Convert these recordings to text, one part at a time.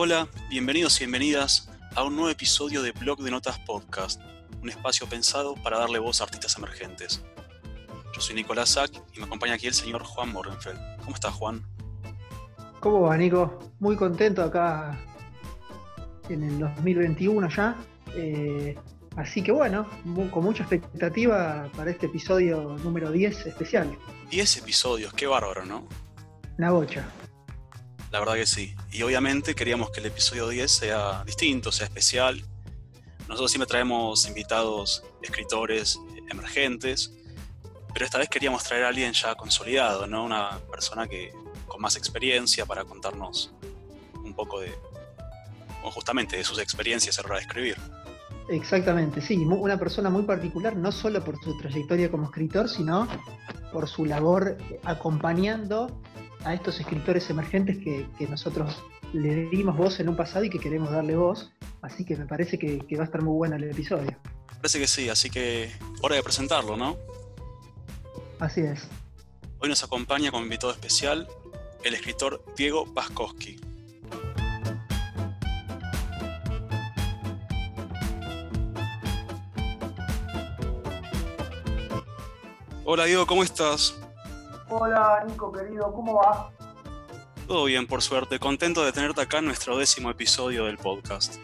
Hola, bienvenidos y bienvenidas a un nuevo episodio de Blog de Notas Podcast, un espacio pensado para darle voz a artistas emergentes. Yo soy Nicolás Sack y me acompaña aquí el señor Juan Morgenfeld. ¿Cómo estás, Juan? ¿Cómo va, Nico? Muy contento acá en el 2021 ya. Eh, así que bueno, con mucha expectativa para este episodio número 10 especial. 10 episodios, qué bárbaro, ¿no? La bocha. La verdad que sí. Y obviamente queríamos que el episodio 10 sea distinto, sea especial. Nosotros siempre traemos invitados, escritores emergentes, pero esta vez queríamos traer a alguien ya consolidado, ¿no? Una persona que con más experiencia para contarnos un poco de, o justamente de sus experiencias a la hora de escribir. Exactamente, sí, una persona muy particular, no solo por su trayectoria como escritor, sino por su labor acompañando a estos escritores emergentes que, nosotros le dimos voz en un pasado y que queremos darle voz. Así que me parece que, va a estar muy bueno el episodio. Parece que sí, así que hora de presentarlo, ¿no? Así es. Hoy nos acompaña como invitado especial el escritor Diego Paskowski. Hola Diego, ¿cómo estás? Hola Nico querido, ¿cómo va? Todo bien, por suerte. Contento de tenerte acá en nuestro décimo episodio del podcast.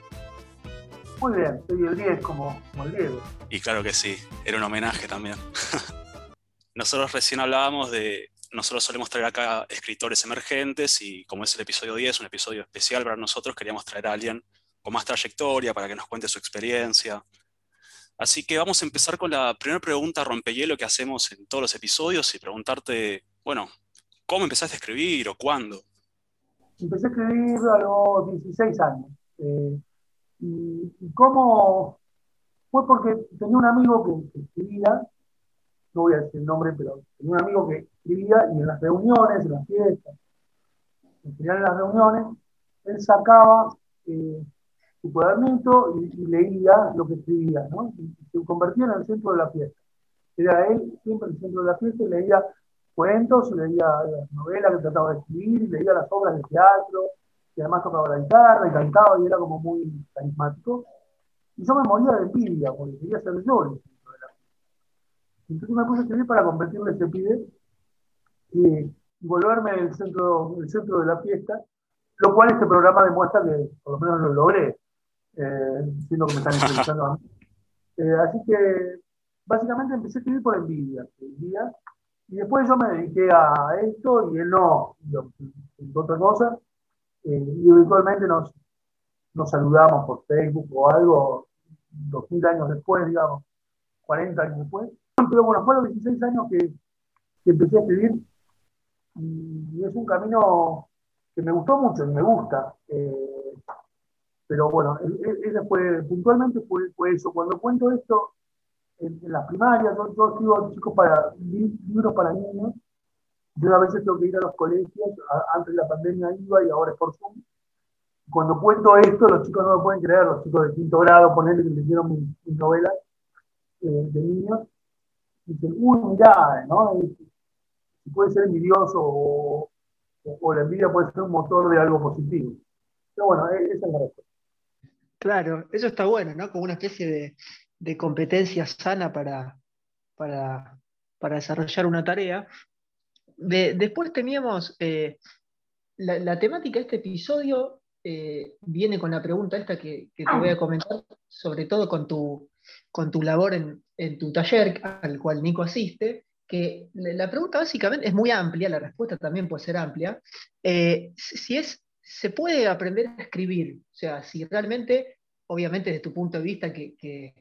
Muy bien, soy el 10 como, como el Diego. Y claro que sí, era un homenaje también. Nosotros recién hablábamos de, nosotros solemos traer acá escritores emergentes y como es el episodio 10, un episodio especial para nosotros, queríamos traer a alguien con más trayectoria para que nos cuente su experiencia. Así que vamos a empezar con la primera pregunta rompehielo que hacemos en todos los episodios y preguntarte, bueno, ¿cómo empezaste a escribir o cuándo? Empecé a escribir a los 16 años. Eh, y, cómo fue porque tenía un amigo que, escribía, no voy a decir el nombre, pero tenía un amigo que escribía y en las reuniones, en las fiestas, en general en las reuniones, él sacaba eh, su cuadernito y, leía lo que escribía, ¿no? Y se convertía en el centro de la fiesta. Era él siempre el centro de la fiesta y leía cuentos, leía las novelas que trataba de escribir, y leía las obras de teatro, y además tocaba la guitarra y cantaba y era como muy carismático. Y yo me moría de envidia porque quería ser yo el centro de la fiesta. Entonces me puse a escribir para convertirme en ese pibe y, volverme el centro, el centro de la fiesta, lo cual este programa demuestra que por lo menos lo logré eh, siendo que me están entrevistando a mí. Eh, así que básicamente empecé a escribir por envidia, y después yo me dediqué a esto y él no, otra cosa, eh, y eventualmente nos, nos saludamos por Facebook o algo, 2000 años después, digamos, 40 años después. Pero bueno, fueron 16 años que, que empecé a escribir y es un camino que me gustó mucho y me gusta. Eh, pero bueno, ese fue, puntualmente fue, eso. Cuando cuento esto en, las primarias, yo, yo escribo chicos para, libros para niños, yo a veces tengo que ir a los colegios, antes de la pandemia iba y ahora es por Zoom. Cuando cuento esto, los chicos no lo pueden creer, los chicos de quinto grado, ponerle que leyeron mis, mis novelas eh, de niños, dicen, uy, mirá, ¿no? puede ser envidioso o, o, la envidia puede ser un motor de algo positivo. Pero bueno, e, esa es la respuesta. Claro, eso está bueno, ¿no? Como una especie de, competencia sana para, desarrollar una tarea. después teníamos eh, la, temática de este episodio eh, viene con la pregunta esta que, te voy a comentar, sobre todo con tu, con tu labor en, tu taller al cual Nico asiste, que la pregunta básicamente es muy amplia, la respuesta también puede ser amplia, eh, si es se puede aprender a escribir. O sea, si realmente, obviamente desde tu punto de vista que, que,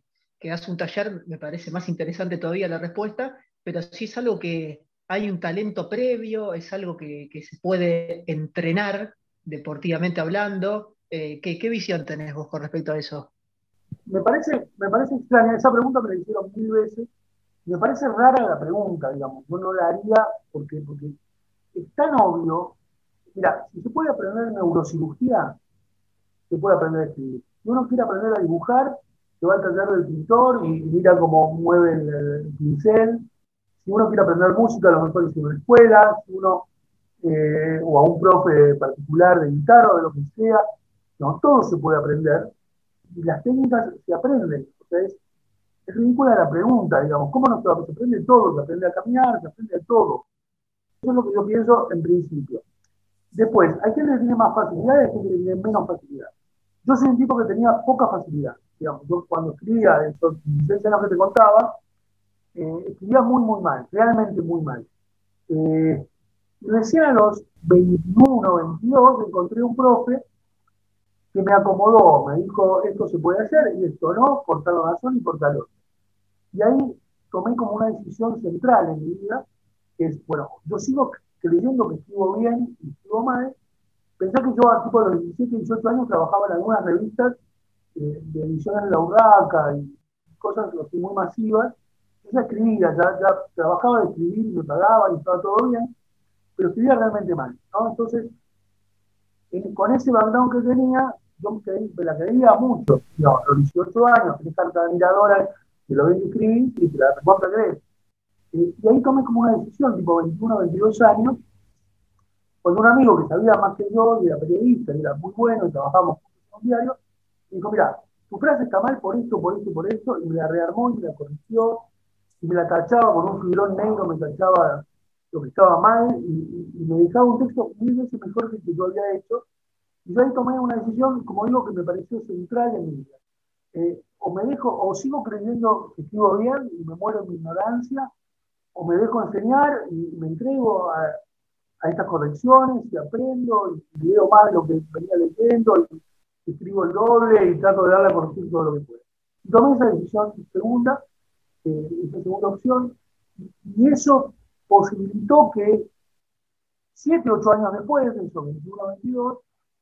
haces un taller, me parece más interesante todavía la respuesta, pero si es algo que hay un talento previo, es algo que, se puede entrenar deportivamente hablando. Eh, ¿qué, visión tenés vos con respecto a eso? Me parece, me parece extraña, esa pregunta me la hicieron mil veces, me parece rara la pregunta, digamos, yo no la haría porque, porque es tan obvio Mira, si se puede aprender neurocirugía, se puede aprender a escribir. Si uno quiere aprender a dibujar, se va al taller del pintor y, mira cómo mueve el, pincel. Si uno quiere aprender música, a lo mejor es en una escuela, si uno, eh, o a un profe particular de guitarra o de lo que sea. No, todo se puede aprender y las técnicas se aprenden. O sea, es, ridícula la pregunta, digamos, ¿cómo no se aprende todo? Se aprende a caminar, se aprende a todo. Eso es lo que yo pienso en principio. Después, hay gente que tiene más facilidad y hay gente tiene menos facilidad. Yo soy un tipo que tenía poca facilidad. Digamos, yo cuando escribía esos 16 años que te contaba, eh, escribía muy, muy mal, realmente muy mal. Eh, recién a los 21, 22 encontré un profe que me acomodó, me dijo, esto se puede hacer y esto no, por tal razón y por tal otra. Y ahí tomé como una decisión central en mi vida, que es, bueno, yo sigo creyendo que escribo bien y escribo mal. Pensé que yo a tipo de los 17, 18 años trabajaba en algunas revistas eh, de ediciones de la Urraca y cosas así muy masivas. Yo ya escribía, ya, ya trabajaba de escribir y me pagaban y estaba todo bien, pero escribía realmente mal. ¿no? Entonces, con ese background que tenía, yo me, la creía mucho. No, a los 18 años, tenés carta de miradora, que lo ven que escribir y te la respuesta crees. Y ahí tomé como una decisión, tipo 21, 22 años, con un amigo que sabía más que yo, y era periodista, y era muy bueno, y trabajábamos en un diario, y dijo, mira, tu frase está mal por esto, por esto, por esto, y me la rearmó y me la corrigió, y me la tachaba con un fibrón negro, me tachaba lo que estaba mal, y, y me dejaba un texto mil veces mejor que el que yo había hecho, y yo ahí tomé una decisión, como digo, que me pareció central en mi vida. Eh, o me dejo, o sigo creyendo que escribo bien y me muero en mi ignorancia, o me dejo enseñar y me entrego a, estas correcciones y aprendo y leo más lo que venía leyendo y escribo el doble y trato de darle a corregir todo lo que pueda. Y tomé esa decisión segunda, eh, esa segunda opción, y eso posibilitó que siete, ocho años después, de esos 21, 22,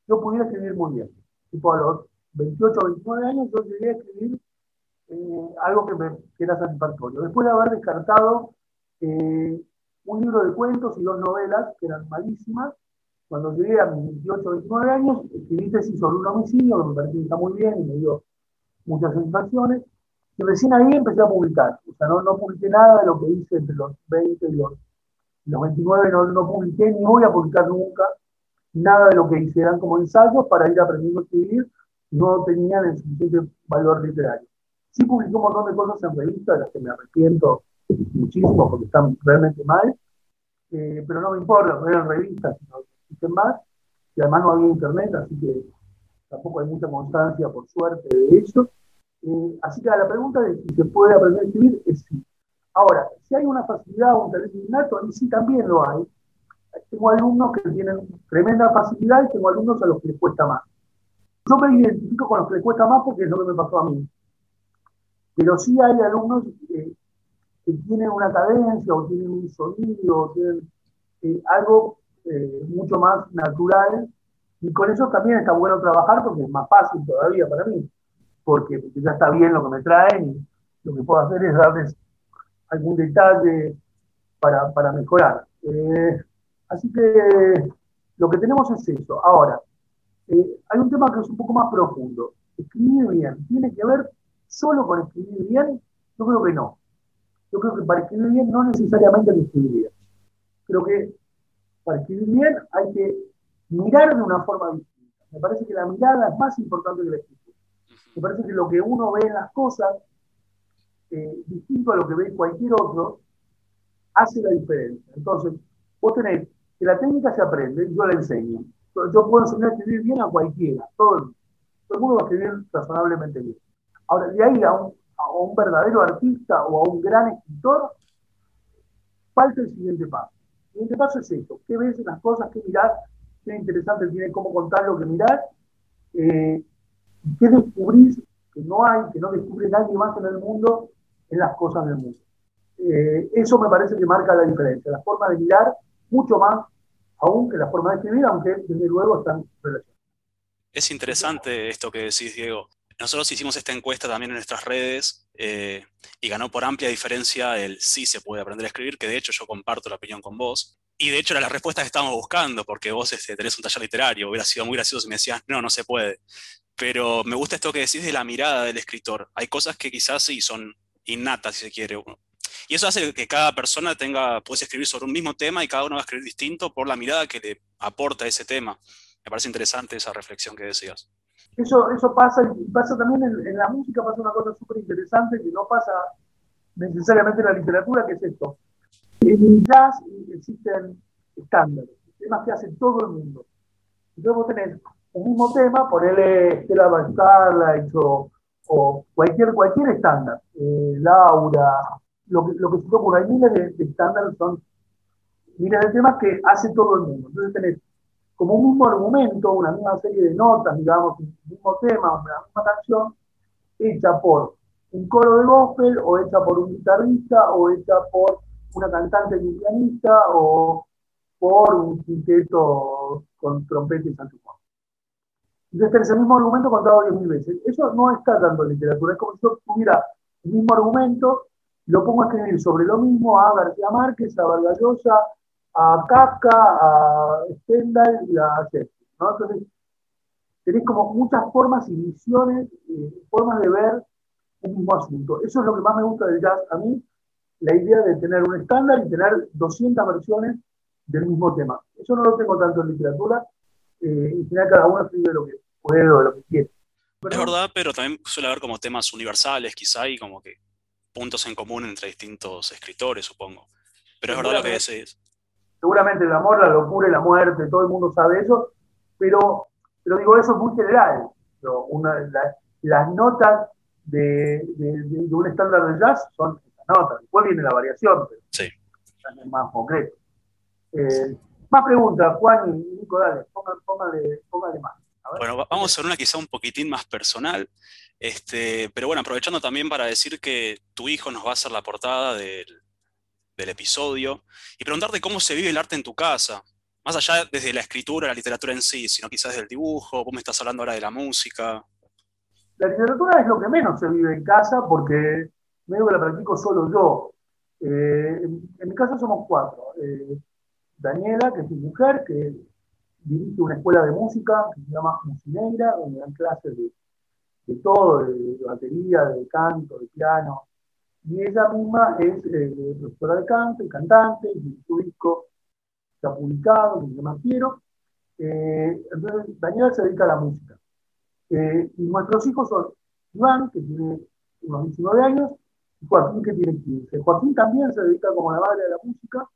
yo pudiera escribir muy bien. Tipo a los 28 o 29 años yo llegué a escribir eh, algo que, me, era satisfactorio. Después de haber descartado un libro de cuentos y dos novelas que eran malísimas, cuando llegué a mis 28 o 29 años, escribí tesis sobre un homicidio, que me pareció que está muy bien y me dio muchas satisfacciones, y recién ahí empecé a publicar. O sea, no, no publiqué nada de lo que hice entre los 20 y los, los 29, no, no publiqué ni voy a publicar nunca nada de lo que hice, eran como ensayos para ir aprendiendo a escribir, no tenían el suficiente valor literario. Sí publiqué un montón de cosas en revistas, de las que me arrepiento muchísimo porque están realmente mal, eh, pero no me importa, no eran revistas, existen más, y además no había internet, así que tampoco hay mucha constancia, por suerte, de eso. Eh, así que la pregunta de si se puede aprender a escribir es sí. Ahora, si hay una facilidad o un talento innato, ahí sí también lo hay, tengo alumnos que tienen tremenda facilidad y tengo alumnos a los que les cuesta más. Yo me identifico con los que les cuesta más porque es lo que me pasó a mí. Pero sí hay alumnos que tienen una cadencia o tienen un sonido o tienen eh, algo eh, mucho más natural y con eso también está bueno trabajar porque es más fácil todavía para mí, porque, ya está bien lo que me traen y lo que puedo hacer es darles algún detalle para, para mejorar. Eh, Así que lo que tenemos es eso. Ahora, hay un tema que es un poco más profundo. Escribir bien, ¿tiene que ver solo con escribir bien? Yo creo que no. Yo creo que para escribir bien no necesariamente hay que escribir. Creo que para escribir bien hay que mirar de una forma distinta. Me parece que la mirada es más importante que la escritura. Me parece que lo que uno ve en las cosas, eh, distinto a lo que ve cualquier otro, hace la diferencia. Entonces, vos tenés que la técnica se aprende, yo la enseño. Yo puedo enseñar a escribir bien a cualquiera, todo, todo el mundo va a escribir razonablemente bien. Ahora, de ahí a un, a un verdadero artista o a un gran escritor, falta el siguiente paso. El siguiente paso es esto, ¿qué ves en las cosas, qué mirás, qué interesante tiene cómo contar lo que mirás, eh, qué descubrís que no hay, que no descubre nadie más en el mundo en las cosas del mundo. Eh, eso me parece que marca la diferencia, la forma de mirar mucho más aún que la forma de escribir, aunque desde luego están relacionados. Es interesante esto que decís, Diego. Nosotros hicimos esta encuesta también en nuestras redes eh, y ganó por amplia diferencia el sí se puede aprender a escribir, que de hecho yo comparto la opinión con vos. Y de hecho era la respuesta que estábamos buscando, porque vos este, tenés un taller literario, hubiera sido muy gracioso si me decías, no, no se puede. Pero me gusta esto que decís de la mirada del escritor. Hay cosas que quizás sí son innatas, si se quiere. Y eso hace que cada persona tenga, puede escribir sobre un mismo tema y cada uno va a escribir distinto por la mirada que le aporta ese tema. Me parece interesante esa reflexión que decías. Eso, eso pasa, pasa también en, la música, pasa una cosa súper interesante que no pasa necesariamente en la literatura, que es esto. En el jazz existen estándares, temas que hace todo el mundo. Entonces vos tenés un mismo tema, ponele Estela Van o, o cualquier, cualquier estándar, eh, Laura, lo que, lo que se te hay miles de, estándares, son miles de temas que hace todo el mundo. Entonces tenés como un mismo argumento, una misma serie de notas, digamos, un mismo tema, una misma canción, hecha por un coro de gospel, o hecha por un guitarrista, o hecha por una cantante y un pianista, o por un quinteto con trompeta y saxofón. Entonces el mismo argumento contado diez mil veces. Eso no está en literatura, es como si yo tuviera el mismo argumento, lo pongo a escribir sobre lo mismo a García Márquez, a Vargas Llosa, a Kafka, a Stendhal y a Shakespeare. Entonces, tenés como muchas formas y visiones, eh, formas de ver el mismo asunto. Eso es lo que más me gusta del jazz a mí, la idea de tener un estándar y tener 200 versiones del mismo tema. Eso no lo tengo tanto en literatura, eh, y final cada uno escribe lo que puede o lo que quiere. es verdad, pero también suele haber como temas universales quizá y como que puntos en común entre distintos escritores, supongo. Pero es verdad lo que decís. Seguramente el amor, la locura y la muerte, todo el mundo sabe eso, pero, pero digo, eso es muy general. las notas de, un estándar de jazz son esas notas. Después viene la variación, pero sí. es más concreto. Eh, más preguntas, Juan y Nico, dale, póngale, más. Bueno, vamos a hacer una quizá un poquitín más personal, este, pero bueno, aprovechando también para decir que tu hijo nos va a hacer la portada del, episodio y preguntarte cómo se vive el arte en tu casa, más allá desde la escritura, la literatura en sí, sino quizás desde el dibujo, vos me estás hablando ahora de la música. La literatura es lo que menos se vive en casa porque medio que la practico solo yo. Eh, en, mi casa somos cuatro. Eh, Daniela, que es mi mujer, que dirige una escuela de música que se llama Musineira, donde dan clases de, todo, de, batería, de canto, de piano. Y ella misma es eh, profesora de canto y cantante, y su disco ha publicado, se llama Quiero. Eh, entonces, Daniela se dedica a la música. Eh, y nuestros hijos son Iván, que tiene unos 19 años, y Joaquín, que tiene 15. Joaquín también se dedica como la madre de la música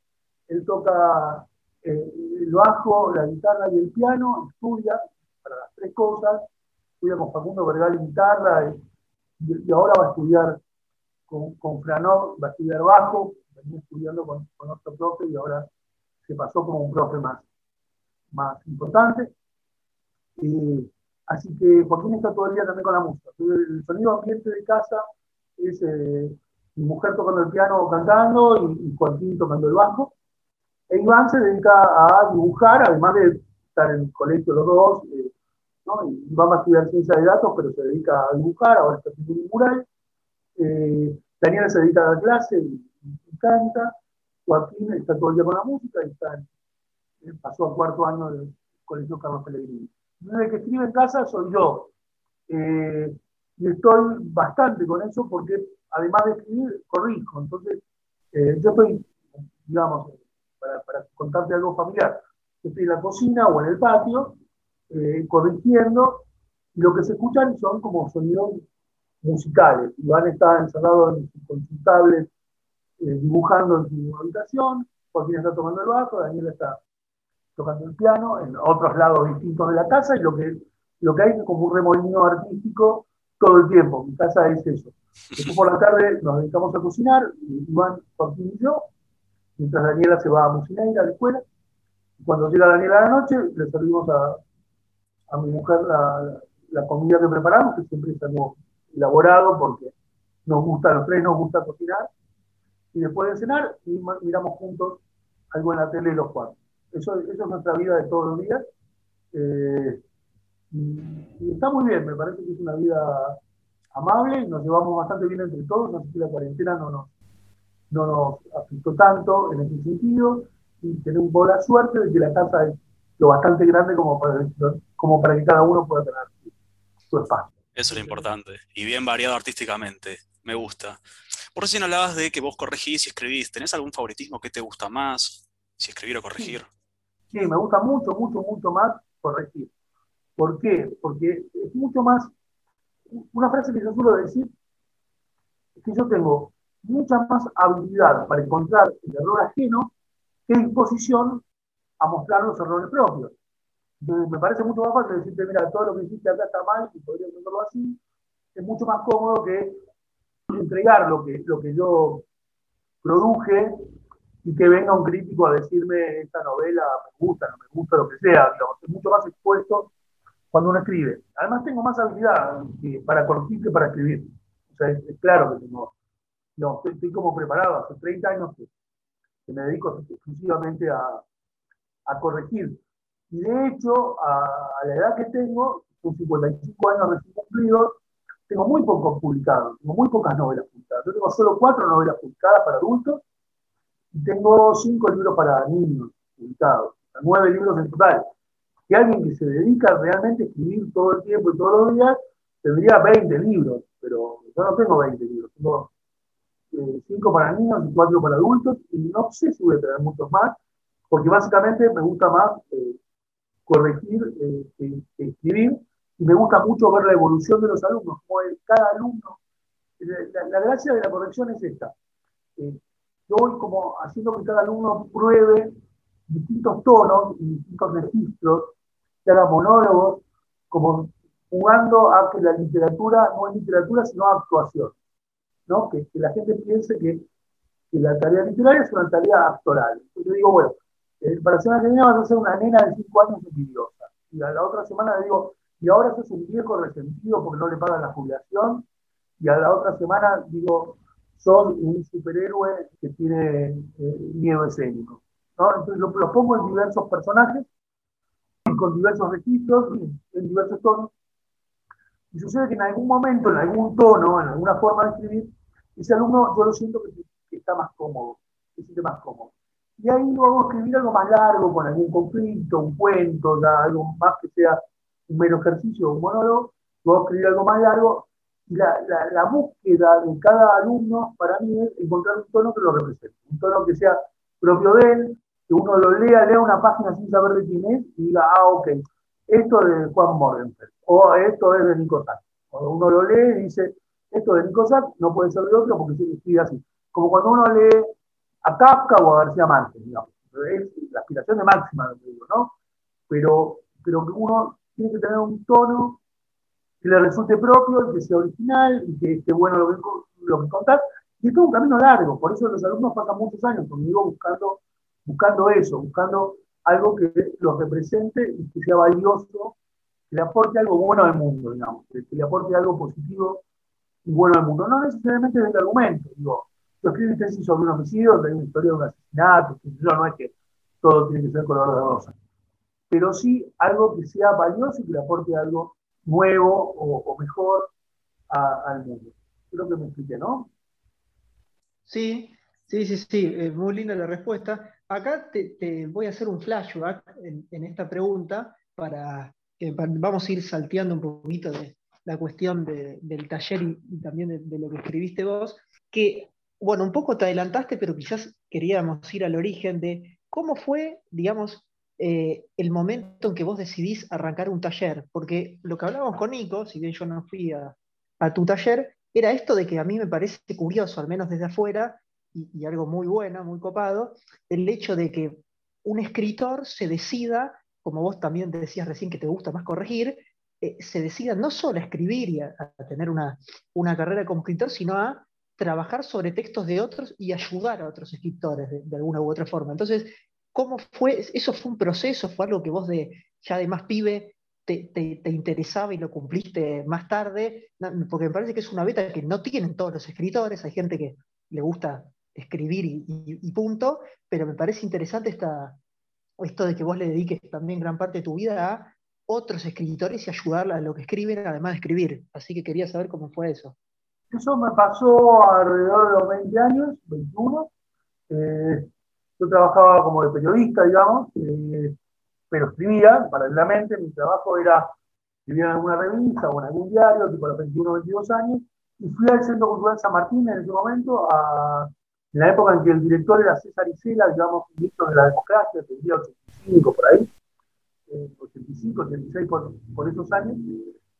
él toca eh, el bajo, la guitarra y el piano, estudia para las tres cosas, estudia con Facundo Vergal en guitarra y, ahora va a estudiar con, con Franov, va a estudiar bajo, venía estudiando con, otro profe y ahora se pasó como un profe más, más importante. así que Joaquín está todo el día también con la música. El sonido ambiente de casa es eh, mi mujer tocando el piano cantando y, y Joaquín tocando el bajo. E Iván se dedica a dibujar, además de estar en el colegio los dos, eh, ¿no? Iván va a estudiar ciencia de datos, pero se dedica a dibujar, ahora está haciendo un mural. Eh, Daniela se dedica a dar clase y, canta. Joaquín está todo el día con la música y eh, pasó a cuarto año del colegio Carlos Pellegrini. El que escribe en casa soy yo. y estoy bastante con eso porque además de escribir, corrijo. Entonces, yo estoy, digamos, para, contarte algo familiar. Estoy en la cocina o en el patio, eh, corrigiendo, lo que se escuchan son como sonidos musicales. Iván está encerrado en su consultable, eh, dibujando en su habitación, Joaquín está tomando el bajo, Daniel está tocando el piano, en otros lados distintos de la casa, y lo que, lo que hay es como un remolino artístico todo el tiempo. Mi casa es eso. Después por la tarde nos dedicamos a cocinar, Iván, Joaquín y yo, mientras Daniela se va a Musineira, a la escuela. Cuando llega Daniela a la noche, le servimos a, a mi mujer la, la, comida que preparamos, que siempre estamos elaborado porque nos gusta, los tres nos gusta cocinar. Y después de cenar, miramos juntos algo en la tele los cuatro. Eso, eso es nuestra vida de todos los días. Eh, y, está muy bien, me parece que es una vida amable nos llevamos bastante bien entre todos, así que la cuarentena no nos, no nos afectó tanto en ese sentido y tenemos la suerte de que la casa es lo bastante grande como para, como para que cada uno pueda tener su espacio. Eso es lo importante. Y bien variado artísticamente. Me gusta. Por recién hablabas de que vos corregís y escribís. ¿Tenés algún favoritismo que te gusta más? Si escribir o corregir. Sí, me gusta mucho, mucho, mucho más corregir. ¿Por qué? Porque es mucho más, una frase que yo suelo decir, es que yo tengo mucha más habilidad para encontrar el error ajeno que disposición a mostrar los errores propios. Me parece mucho más fácil decirte, mira, todo lo que hiciste acá está mal y podría hacerlo así. Es mucho más cómodo que entregar lo que, lo que yo produje y que venga un crítico a decirme esta novela me gusta, no me gusta, lo que sea. es mucho más expuesto cuando uno escribe. Además tengo más habilidad para corregir que para escribir. O sea, es, claro que tengo, no, estoy, como preparado, hace 30 años que, me dedico exclusivamente a, a, corregir. Y de hecho, a, la edad que tengo, son 55 años recién cumplidos, tengo muy pocos publicados, tengo muy pocas novelas publicadas. Yo tengo solo cuatro novelas publicadas para adultos y tengo cinco libros para niños publicados, nueve libros en total. Que alguien que se dedica realmente a escribir todo el tiempo y todos los días tendría 20 libros, pero yo no tengo 20 libros, tengo eh, cinco para niños y cuatro para adultos y no sé si voy a tener muchos más, porque básicamente me gusta más eh, corregir eh, que escribir y me gusta mucho ver la evolución de los alumnos, como cada alumno. La, gracia de la corrección es esta. Eh, yo voy como haciendo que cada alumno pruebe distintos tonos y distintos registros, que haga monólogos, como jugando a que la literatura no es literatura, sino actuación. ¿no? Que, la gente piense que, la tarea literaria es una tarea actoral. Yo digo, bueno, para la semana que viene vas a ser una nena de 5 años envidiosa. Y la, la otra semana le digo, y ahora sos un viejo resentido porque no le pagan la jubilación, y a la otra semana digo, sos un superhéroe que tiene eh, miedo escénico. Entonces lo, pongo en diversos personajes, con diversos registros, en diversos tonos, y sucede que en algún momento, en algún tono, en alguna forma de escribir, ese alumno yo lo siento que, está más cómodo, que se siente más cómodo. Y ahí luego a escribir algo más largo, con algún conflicto, un cuento, algo más que sea un mero ejercicio, un monólogo, puedo escribir algo más largo. Y la, la, búsqueda de cada alumno para mí es encontrar un tono que lo represente, un tono que sea propio de él, que uno lo lea, lea una página sin saber de quién es y diga, ah, ok, esto es de Juan Morgenfeld, o esto es de Nico Sack. Cuando uno lo lee dice, esto es de Nico Sack, no puede ser de otro porque se escribe así. Como cuando uno lee a Kafka o a García Márquez, digamos. Es la aspiración de máxima, digo, ¿no? Pero, pero que uno tiene que tener un tono que le resulte propio, que sea original y que esté bueno lo que, lo que contar. Y es todo un camino largo, por eso los alumnos pasan muchos años conmigo buscando, buscando eso, buscando algo que los represente y que sea valioso, que le aporte algo bueno al mundo, digamos, que, le aporte algo positivo y bueno al mundo. No necesariamente desde el argumento, digo, yo escribo tesis sobre un homicidio, hay una historia de un asesinato, no es que todo tiene que ser color de rosa pero sí algo que sea valioso y que le aporte algo nuevo o, mejor al mundo. Creo que me expliqué, ¿no? Sí, sí, sí, sí, es muy linda la respuesta. Acá te, voy a hacer un flashback en, esta pregunta para vamos a ir salteando un poquito de la cuestión del taller y, también de, de, lo que escribiste vos, que, bueno, un poco te adelantaste, pero quizás queríamos ir al origen de cómo fue, digamos, eh, el momento en que vos decidís arrancar un taller, porque lo que hablábamos con Nico, si bien yo no fui a, tu taller, era esto de que a mí me parece curioso, al menos desde afuera, y, algo muy bueno, muy copado, el hecho de que un escritor se decida, como vos también decías recién que te gusta más corregir, eh, se decida no solo a escribir y a, tener una, una, carrera como escritor, sino a trabajar sobre textos de otros y ayudar a otros escritores de, alguna u otra forma. Entonces, ¿Cómo fue? ¿Eso fue un proceso? ¿Fue algo que vos de ya de más pibe te, interesaba y lo cumpliste más tarde? Porque me parece que es una beta que no tienen todos los escritores, hay gente que le gusta escribir y, punto, pero me parece interesante esta, esto de que vos le dediques también gran parte de tu vida a otros escritores y ayudarla a lo que escriben, además de escribir. Así que quería saber cómo fue eso. Eso me pasó alrededor de los 20 años, 21. Yo trabajaba como de periodista, digamos, eh, pero escribía paralelamente. Mi trabajo era escribir en alguna revista o en algún diario, tipo a los 21 o 22 años, y fui al Centro Cultural San Martín en ese momento, en la época en que el director era César Isela, digamos, ministro de la democracia, tendría 85 por ahí. 85, 86 por, esos años,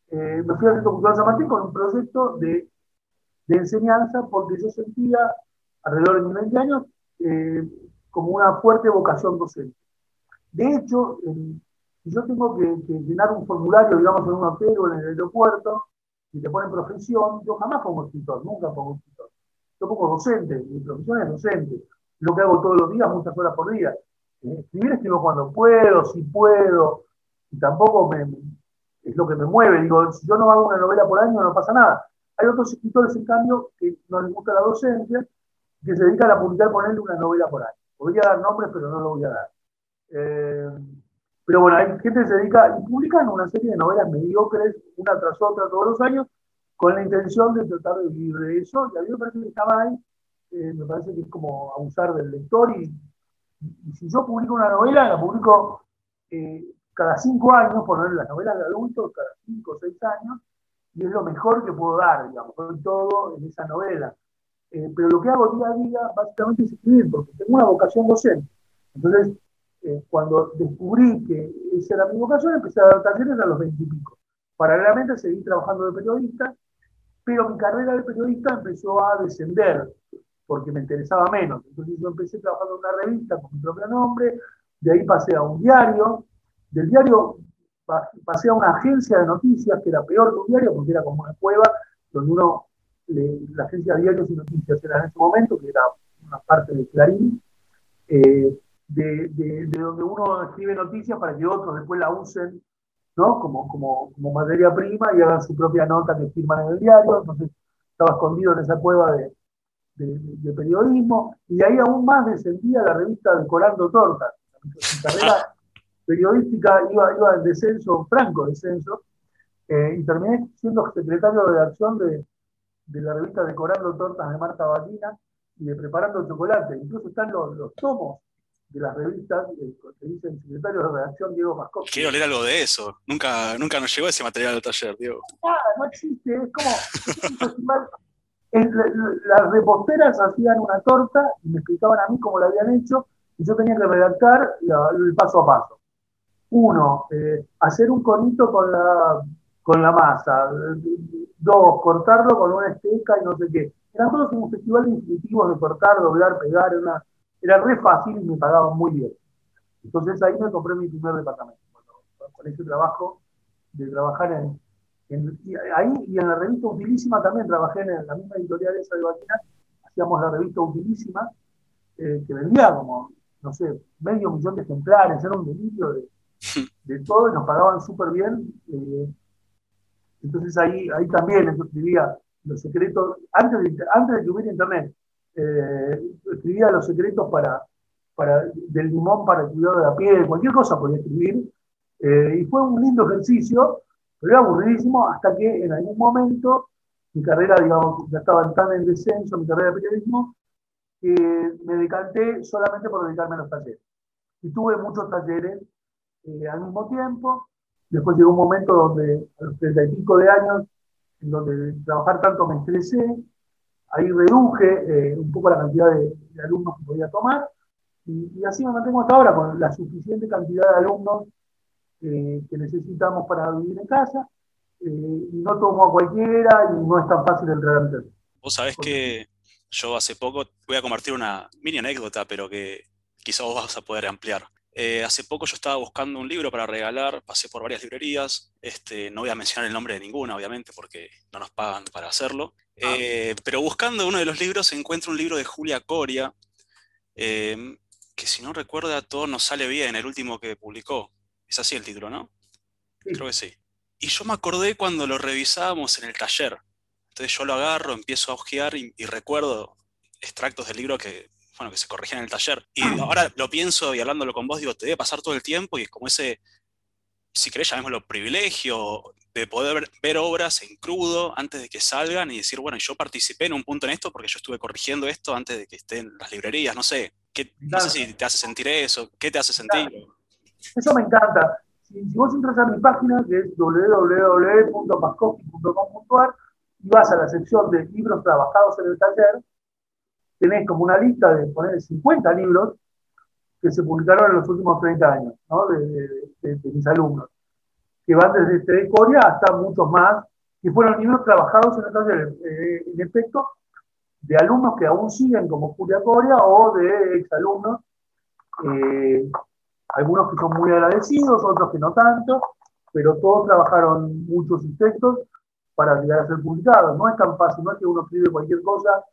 eh, me fui al Centro Cultural San Martín con un proyecto de, de enseñanza porque yo sentía, alrededor de mis 20 años, eh, como una fuerte vocación docente. De hecho, si yo tengo que, llenar un formulario, digamos, en un hotel o en el aeropuerto, y te ponen profesión, yo jamás pongo escritor, nunca pongo escritor. Yo pongo docente, mi profesión es docente. Lo que hago todos los días, muchas horas por día. Eh, escribir escribo cuando puedo, si puedo, y tampoco me, es lo que me mueve. Digo, si yo no hago una novela por año, no pasa nada. Hay otros escritores, en cambio, que no les gusta la docencia, que se dedican a publicar, ponerle una novela por año. Podría dar nombres, pero no lo voy a dar. Eh, pero bueno, hay gente que se dedica y publican una serie de novelas mediocres, una tras otra, todos los años, con la intención de tratar de vivir de eso. Y a mí me parece que está mal, eh, me parece que es como abusar del lector. Y, si yo publico una novela, la publico eh, cada cinco años, por las novelas de adultos, cada cinco o seis años, y es lo mejor que puedo dar, digamos, doy todo en esa novela. Eh, pero lo que hago día a día básicamente es escribir, porque tengo una vocación docente. Entonces, eh, cuando descubrí que esa era mi vocación, empecé a dar talleres a los 20 y pico. Paralelamente seguí trabajando de periodista, pero mi carrera de periodista empezó a descender, porque me interesaba menos. Entonces yo empecé trabajando en una revista con mi propio nombre, de ahí pasé a un diario, del diario pasé a una agencia de noticias, que era peor que un diario, porque era como una cueva, donde uno, la agencia de diarios y noticias era en ese momento, que era una parte de Clarín, eh, de, de, donde uno escribe noticias para que otros después la usen ¿no? como, como, como materia prima y hagan su propia nota que firman en el diario. Entonces estaba escondido en esa cueva de, periodismo, y de ahí aún más descendía la revista Decorando Tortas. Periodística iba, iba en descenso, franco descenso, eh, y terminé siendo secretario de redacción de, de, la revista Decorando Tortas de Marta Batina y de Preparando Chocolate. Incluso están los, los tomos de las revistas eh, que dicen secretario de redacción Diego Mascot. Quiero leer algo de eso. Nunca, nunca nos llegó ese material al taller, Diego. Nada, no existe. Es como. las reposteras hacían una torta y me explicaban a mí cómo la habían hecho y yo tenía que redactar el paso a paso. Uno, eh, hacer un conito con la, con la masa. Dos, cortarlo con una esteca y no sé qué. Eran todos un festival intuitivos de cortar, doblar, pegar. Era, era re fácil y me pagaban muy bien. Entonces ahí me compré mi primer departamento. con ese trabajo de trabajar en, ahí y en la revista Utilísima también trabajé en la misma editorial esa de Batina, hacíamos la revista Utilísima, eh, que vendía como, no sé, medio millón de ejemplares, era un delirio de, de todo y nos pagaban súper bien. Eh, entonces ahí, ahí también escribía los secretos, antes de, antes de que hubiera internet, eh, escribía los secretos para, para, del limón para el cuidado de la piel, cualquier cosa podía escribir. y fue un lindo ejercicio pero era aburridísimo hasta que en algún momento mi carrera, digamos, ya estaba tan en descenso, mi carrera de periodismo, que me decanté solamente por dedicarme a los talleres. Y tuve muchos talleres eh, al mismo tiempo. Después llegó un momento donde, a los treinta y pico de años, en donde trabajar tanto me estresé, ahí reduje eh, un poco la cantidad de, alumnos que podía tomar, y, así me mantengo hasta ahora con la suficiente cantidad de alumnos eh, que necesitamos para vivir en casa. No tomo a cualquiera y no es tan fácil a mi Vos sabés que yo hace poco voy a compartir una mini anécdota, pero que quizás vos vas a poder ampliar. Eh, hace poco yo estaba buscando un libro para regalar, pasé por varias librerías, este, no voy a mencionar el nombre de ninguna, obviamente, porque no nos pagan para hacerlo, ah. pero buscando uno de los libros encuentro un libro de Julia Coria, que si no recuerda todo nos sale bien, el último que publicó, es así el título, ¿no? Creo que sí. Y yo me acordé cuando lo revisábamos en el taller. Entonces yo lo agarro, empiezo a hojear y, recuerdo extractos del libro que, bueno, que se corregían en el taller. Y ahora lo pienso y hablándolo con vos, digo, te debe pasar todo el tiempo y es como ese, si querés llamémoslo privilegio, de poder ver, obras en crudo antes de que salgan y decir, bueno, yo participé en un punto en esto porque yo estuve corrigiendo esto antes de que estén las librerías, no sé. ¿qué, No sé si te hace sentir eso, ¿qué te hace sentir? Eso me encanta. Si, vos entras a mi página, que es www.pascoski.com.ar, y vas a la sección de libros trabajados en el taller, tenés como una lista de poner 50 libros que se publicaron en los últimos 30 años, ¿no? de, mis alumnos, que van desde este Corea hasta muchos más, que fueron libros trabajados en el taller, eh, en efecto, de alumnos que aún siguen como Julia Coria o de exalumnos, eh, algunos que son muy agradecidos, otros que no tanto, pero todos trabajaron muchos textos para llegar a ser publicados. No es tan fácil, no es que uno escribe cualquier cosa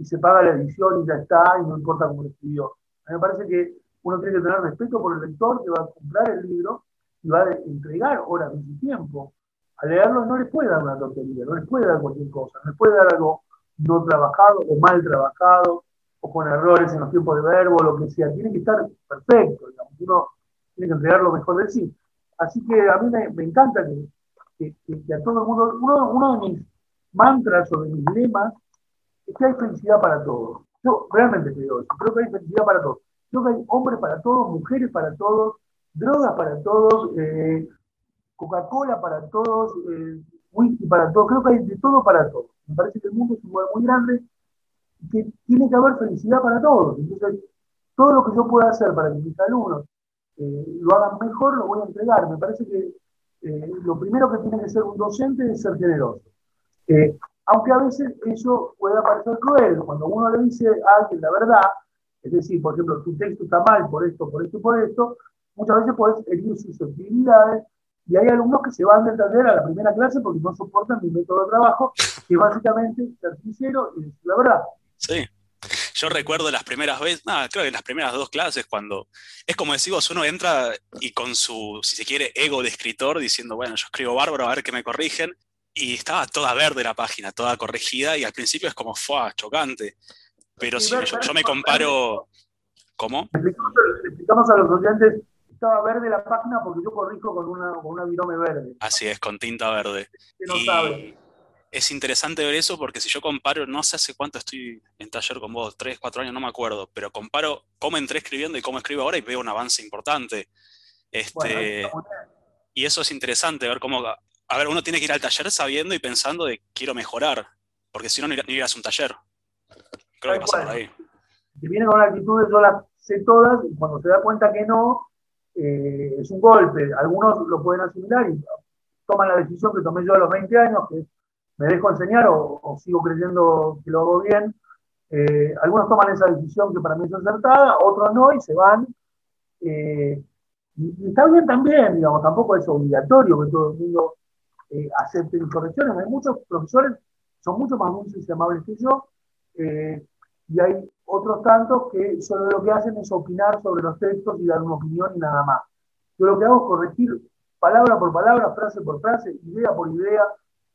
y se paga la edición y ya está, y no importa cómo lo escribió. A mí me parece que uno tiene que tener respeto por el lector que va a comprar el libro y va a entregar horas de su tiempo. A leerlo no les puede dar una tontería, no les puede dar cualquier cosa, no les puede dar algo no trabajado o mal trabajado o con errores en los tiempos de verbo, lo que sea. Tiene que estar perfecto, digamos. uno tiene que entregar lo mejor de sí. Así que a mí me, encanta que, que, a todo el mundo, uno, uno de mis mantras o de mis lemas que hay felicidad para todos. Yo realmente creo creo que hay felicidad para todos. Creo que hay hombres para todos, mujeres para todos, drogas para todos, eh, Coca-Cola para todos, eh, whisky para todos, creo que hay de todo para todos. Me parece que el mundo es un lugar muy grande y que tiene que haber felicidad para todos. Entonces, todo lo que yo pueda hacer para que mis alumnos eh, lo hagan mejor, lo voy a entregar. Me parece que eh, lo primero que tiene que ser un docente es ser generoso. Aunque a veces eso pueda parecer cruel, cuando uno le dice a alguien la verdad, es decir, por ejemplo, tu texto está mal por esto, por esto y por esto, muchas veces puedes herir susceptibilidades y hay alumnos que se van del taller a la primera clase porque no soportan mi método de trabajo, que básicamente ser sincero y decir la verdad. Sí. Yo recuerdo las primeras veces, nada, creo que las primeras dos clases, cuando es como decimos, uno entra y con su, si se quiere, ego de escritor, diciendo, bueno, yo escribo bárbaro, a ver que me corrigen, y estaba toda verde la página, toda corregida, y al principio es como, fue chocante. Pero si yo, me comparo. ¿Cómo? explicamos a los oyentes estaba verde la página porque yo corrijo con una, con una virome verde. Así es, con tinta verde. y Es interesante ver eso porque si yo comparo, no sé hace cuánto estoy en taller con vos, tres, cuatro años, no me acuerdo, pero comparo cómo entré escribiendo y cómo escribo ahora y veo un avance importante. Este, y eso es interesante, ver cómo, a ver, uno tiene que ir al taller sabiendo y pensando de quiero mejorar, porque si no, no irás a un taller. Creo que pasa por ahí. Si viene con la actitud de yo las sé todas y cuando se da cuenta que no, eh, es un golpe. Algunos lo pueden asimilar y toman la decisión que tomé yo a los 20 años, que me dejo enseñar o, sigo creyendo que lo hago bien. Eh, algunos toman esa decisión que para mí es acertada, otros no y se van. Eh, y, está bien también, digamos, tampoco es obligatorio que todo el mundo acepte mis correcciones. Hay muchos profesores, son mucho más dulces y amables que yo, y hay otros tantos que solo lo que hacen es opinar sobre los textos y dar una opinión y nada más. Yo lo que hago es corregir palabra por palabra, frase por frase, idea por idea,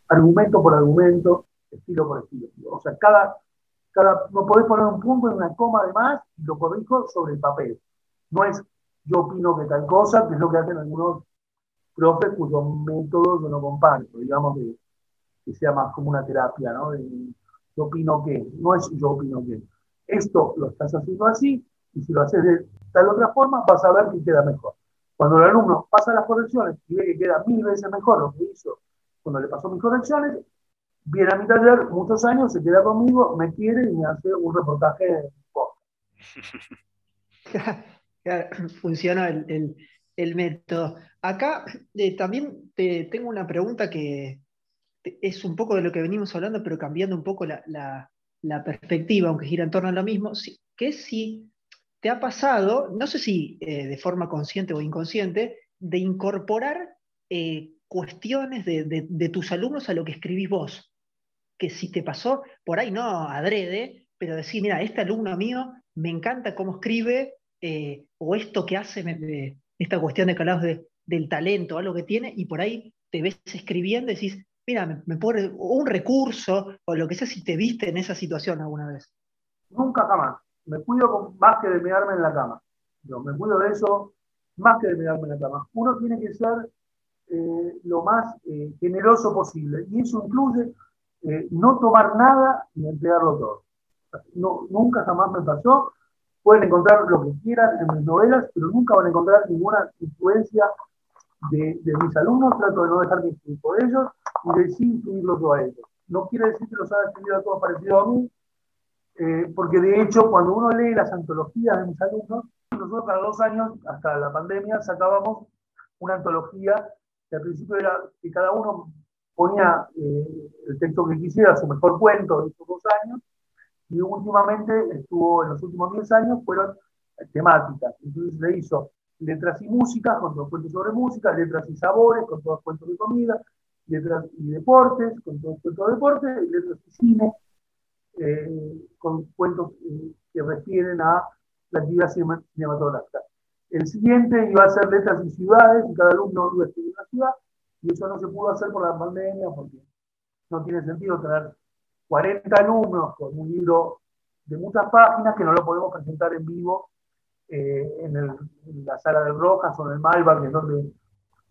argumento por argumento, estilo por estilo. O sea, cada, cada, no podés poner un punto en una coma de más y lo corrijo sobre el papel. No es yo opino que tal cosa, que es lo que hacen algunos profes cuyos métodos yo no comparto, digamos que, que sea más como una terapia, ¿no? yo opino que, no es yo opino que. Esto lo estás haciendo así, y si lo haces de tal otra forma, vas a ver que queda mejor. Cuando el alumno pasa las correcciones y ve que queda mil veces mejor lo que hizo cuando le pasó mis correcciones, viene a mi taller muchos años, se queda conmigo, me quiere y me hace un reportaje Funciona el, método. Acá eh, también te, tengo una pregunta que, es un poco de lo que venimos hablando, pero cambiando un poco la, perspectiva, aunque gira en torno a lo mismo, que si te ha pasado, no sé si eh, de forma consciente o inconsciente, de incorporar eh, cuestiones de, tus alumnos a lo que escribís vos. Que si te pasó, por ahí no adrede, pero decir, mira, este alumno mío me encanta cómo escribe, o esto que hace, esta cuestión de que hablabas del talento, algo que tiene, y por ahí te ves escribiendo y decís, mira, me, pone un recurso o lo que sea si te viste en esa situación alguna vez. Nunca jamás. Me cuido más que de mirarme en la cama. Yo me cuido de eso más que de mirarme en la cama. Uno tiene que ser eh, lo más eh, generoso posible y eso incluye eh, no tomar nada y entregarlo todo. No, nunca jamás me pasó. Pueden encontrar lo que quieran en mis novelas, pero nunca van a encontrar ninguna influencia de, mis alumnos, trato de no dejar que influir por ellos y de sí incluirlos a ellos. No quiere decir que los haya escrito todos parecidos a mí, eh, porque de hecho cuando uno lee las antologías de mis alumnos, nosotros cada dos años, hasta la pandemia, sacábamos una antología que al principio era que cada uno ponía eh, el texto que quisiera, su mejor cuento de estos dos años, y últimamente estuvo, en los últimos 10 años, fueron temáticas. Entonces se hizo letras y música, con todos cuentos sobre música, letras y sabores, con todos cuentos de comida, letras y deportes, con todos cuentos de deportes, y letras y cine, eh, con cuentos eh, que refieren a la actividad cinematográfica. El siguiente iba a ser letras y ciudades, y cada alumno iba a escribir una ciudad, y eso no se pudo hacer por la pandemia, porque no tiene sentido tener 40 alumnos con un libro de muchas páginas que no lo podemos presentar en vivo eh, en, la sala de Rojas o en el Malva, que es donde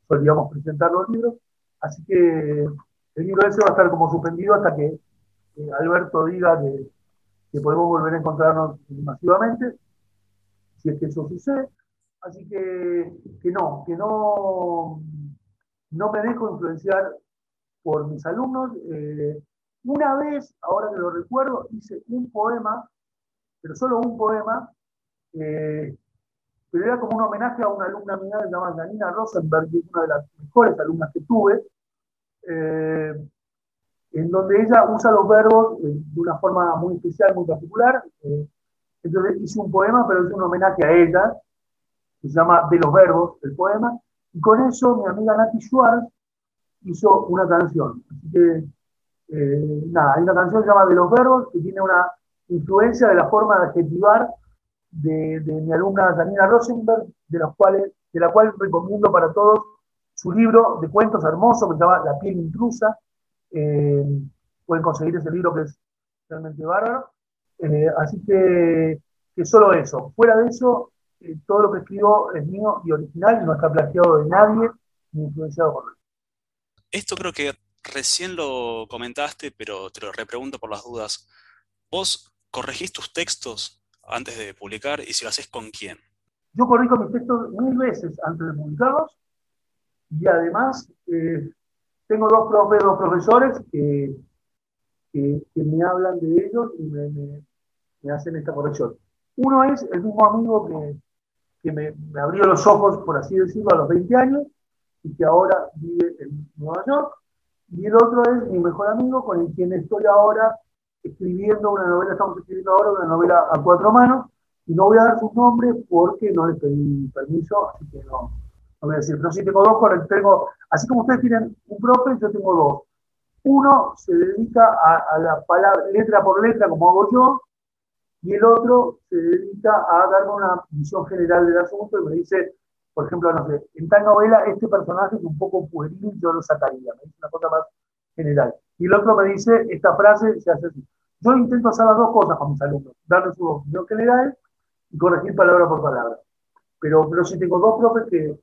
solíamos presentar los libros. Así que el libro ese va a estar como suspendido hasta que Alberto diga que, que, podemos volver a encontrarnos masivamente, si es que eso sucede. Así que, que no, que no, no me dejo influenciar por mis alumnos. Eh, una vez, ahora que lo recuerdo, hice un poema, pero solo un poema, eh, pero era como un homenaje a una alumna mía que se llama Janina Rosenberg, que es una de las mejores alumnas que tuve, eh, en donde ella usa los verbos eh, de una forma muy especial, muy particular. entonces hice un poema, pero es un homenaje a ella, que se llama De los verbos, el poema, y con eso mi amiga Nati Schwartz hizo una canción. Así que, nada, hay una canción que se llama De los verbos, que tiene una influencia de la forma de adjetivar de, mi alumna Daniela Rosenberg, de, la cual recomiendo para todos su libro de cuentos hermoso que se llama La piel intrusa. Eh, pueden conseguir ese libro que es realmente bárbaro. Eh, así que, que, solo eso. Fuera de eso, eh, todo lo que escribo es mío y original, no está plagiado de nadie ni influenciado por nadie. Esto creo que recién lo comentaste, pero te lo repregunto por las dudas. ¿Vos corregís tus textos antes de publicar y si lo haces con quién? Yo corrijo mis textos mil veces antes de publicarlos y además eh, tengo dos, profes, dos profesores que, me hablan de ellos y me, hacen esta corrección. Uno es el mismo amigo que, que me, me, abrió los ojos, por así decirlo, a los 20 años y que ahora vive en Nueva York. Y el otro es mi mejor amigo con el quien estoy ahora escribiendo una novela, estamos escribiendo ahora una novela a cuatro manos, y no voy a dar sus nombres porque no les pedí permiso, así que no, no voy a decir. Pero sí tengo dos, tengo, así como ustedes tienen un profe, yo tengo dos. Uno se dedica a, a, la palabra, letra por letra, como hago yo, y el otro se dedica a darme una visión general del asunto y me dice, por ejemplo, no sé, en tal novela este personaje es un poco pueril, yo lo sacaría, me dice una cosa más general. Y el otro me dice, esta frase se hace así. Yo intento hacer las dos cosas con mis alumnos, darles su opinión general y corregir palabra por palabra. Pero, pero si tengo dos profes, que,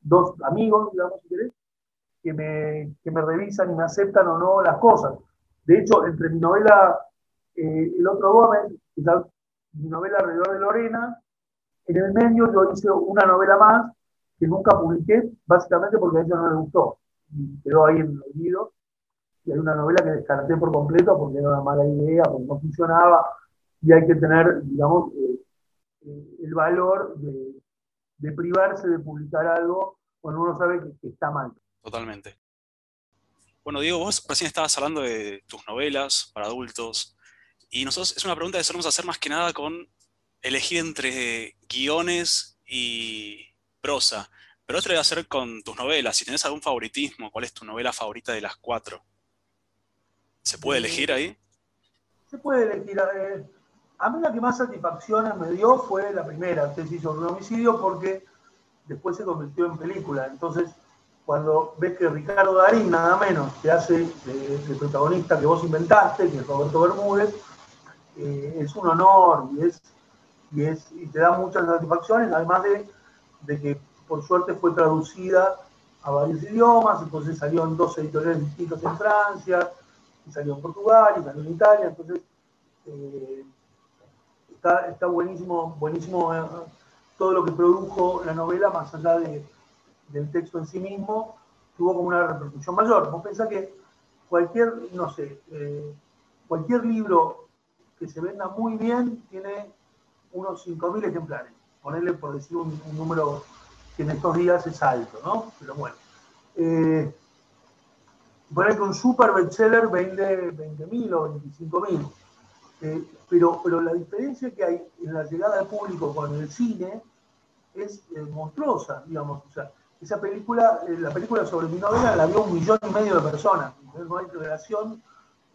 dos amigos, digamos, si querés, que me, que me revisan y me aceptan o no las cosas. De hecho, entre mi novela eh, El otro Gómez, mi novela alrededor de Lorena, en el medio yo hice una novela más que nunca publiqué, básicamente porque a ella no le gustó. Y quedó ahí en el olvido y hay una novela que descarté por completo porque era una mala idea, porque no funcionaba, y hay que tener, digamos, eh, eh, el valor de, privarse de publicar algo cuando uno sabe que, está mal. Totalmente. Bueno, Diego, vos recién estabas hablando de tus novelas para adultos, y nosotros es una pregunta que solemos hacer más que nada con elegir entre guiones y prosa. Pero otra a hacer con tus novelas. Si tenés algún favoritismo, ¿cuál es tu novela favorita de las cuatro? ¿Se puede elegir ahí? Se puede elegir. Eh, a mí la que más satisfacciones me dio fue la primera, tesis sobre un homicidio, porque después se convirtió en película. Entonces, cuando ves que Ricardo Darín, nada menos, que hace el protagonista que vos inventaste, que es Roberto Bermúdez, eh, es un honor y, es, y, es, y te da muchas satisfacciones, además de, de que por suerte fue traducida a varios idiomas, entonces salió en dos editoriales distintos en Francia, salió en Portugal y salió en Italia, entonces eh, está, buenísimo, buenísimo eh, todo lo que produjo la novela, más allá del texto en sí mismo, tuvo como una repercusión mayor. Vos pensás que cualquier, no sé, eh, cualquier libro que se venda muy bien tiene unos 5.000 ejemplares. ponerle por decir un, número que en estos días es alto, ¿no? Pero bueno. Eh, poner que un super bestseller vende 20.000 o 25.000. Eh, pero, pero la diferencia que hay en la llegada al público con el cine es eh, monstruosa, digamos. O sea, esa película, eh, la película sobre mi novela la vio un millón y medio de personas. No hay relación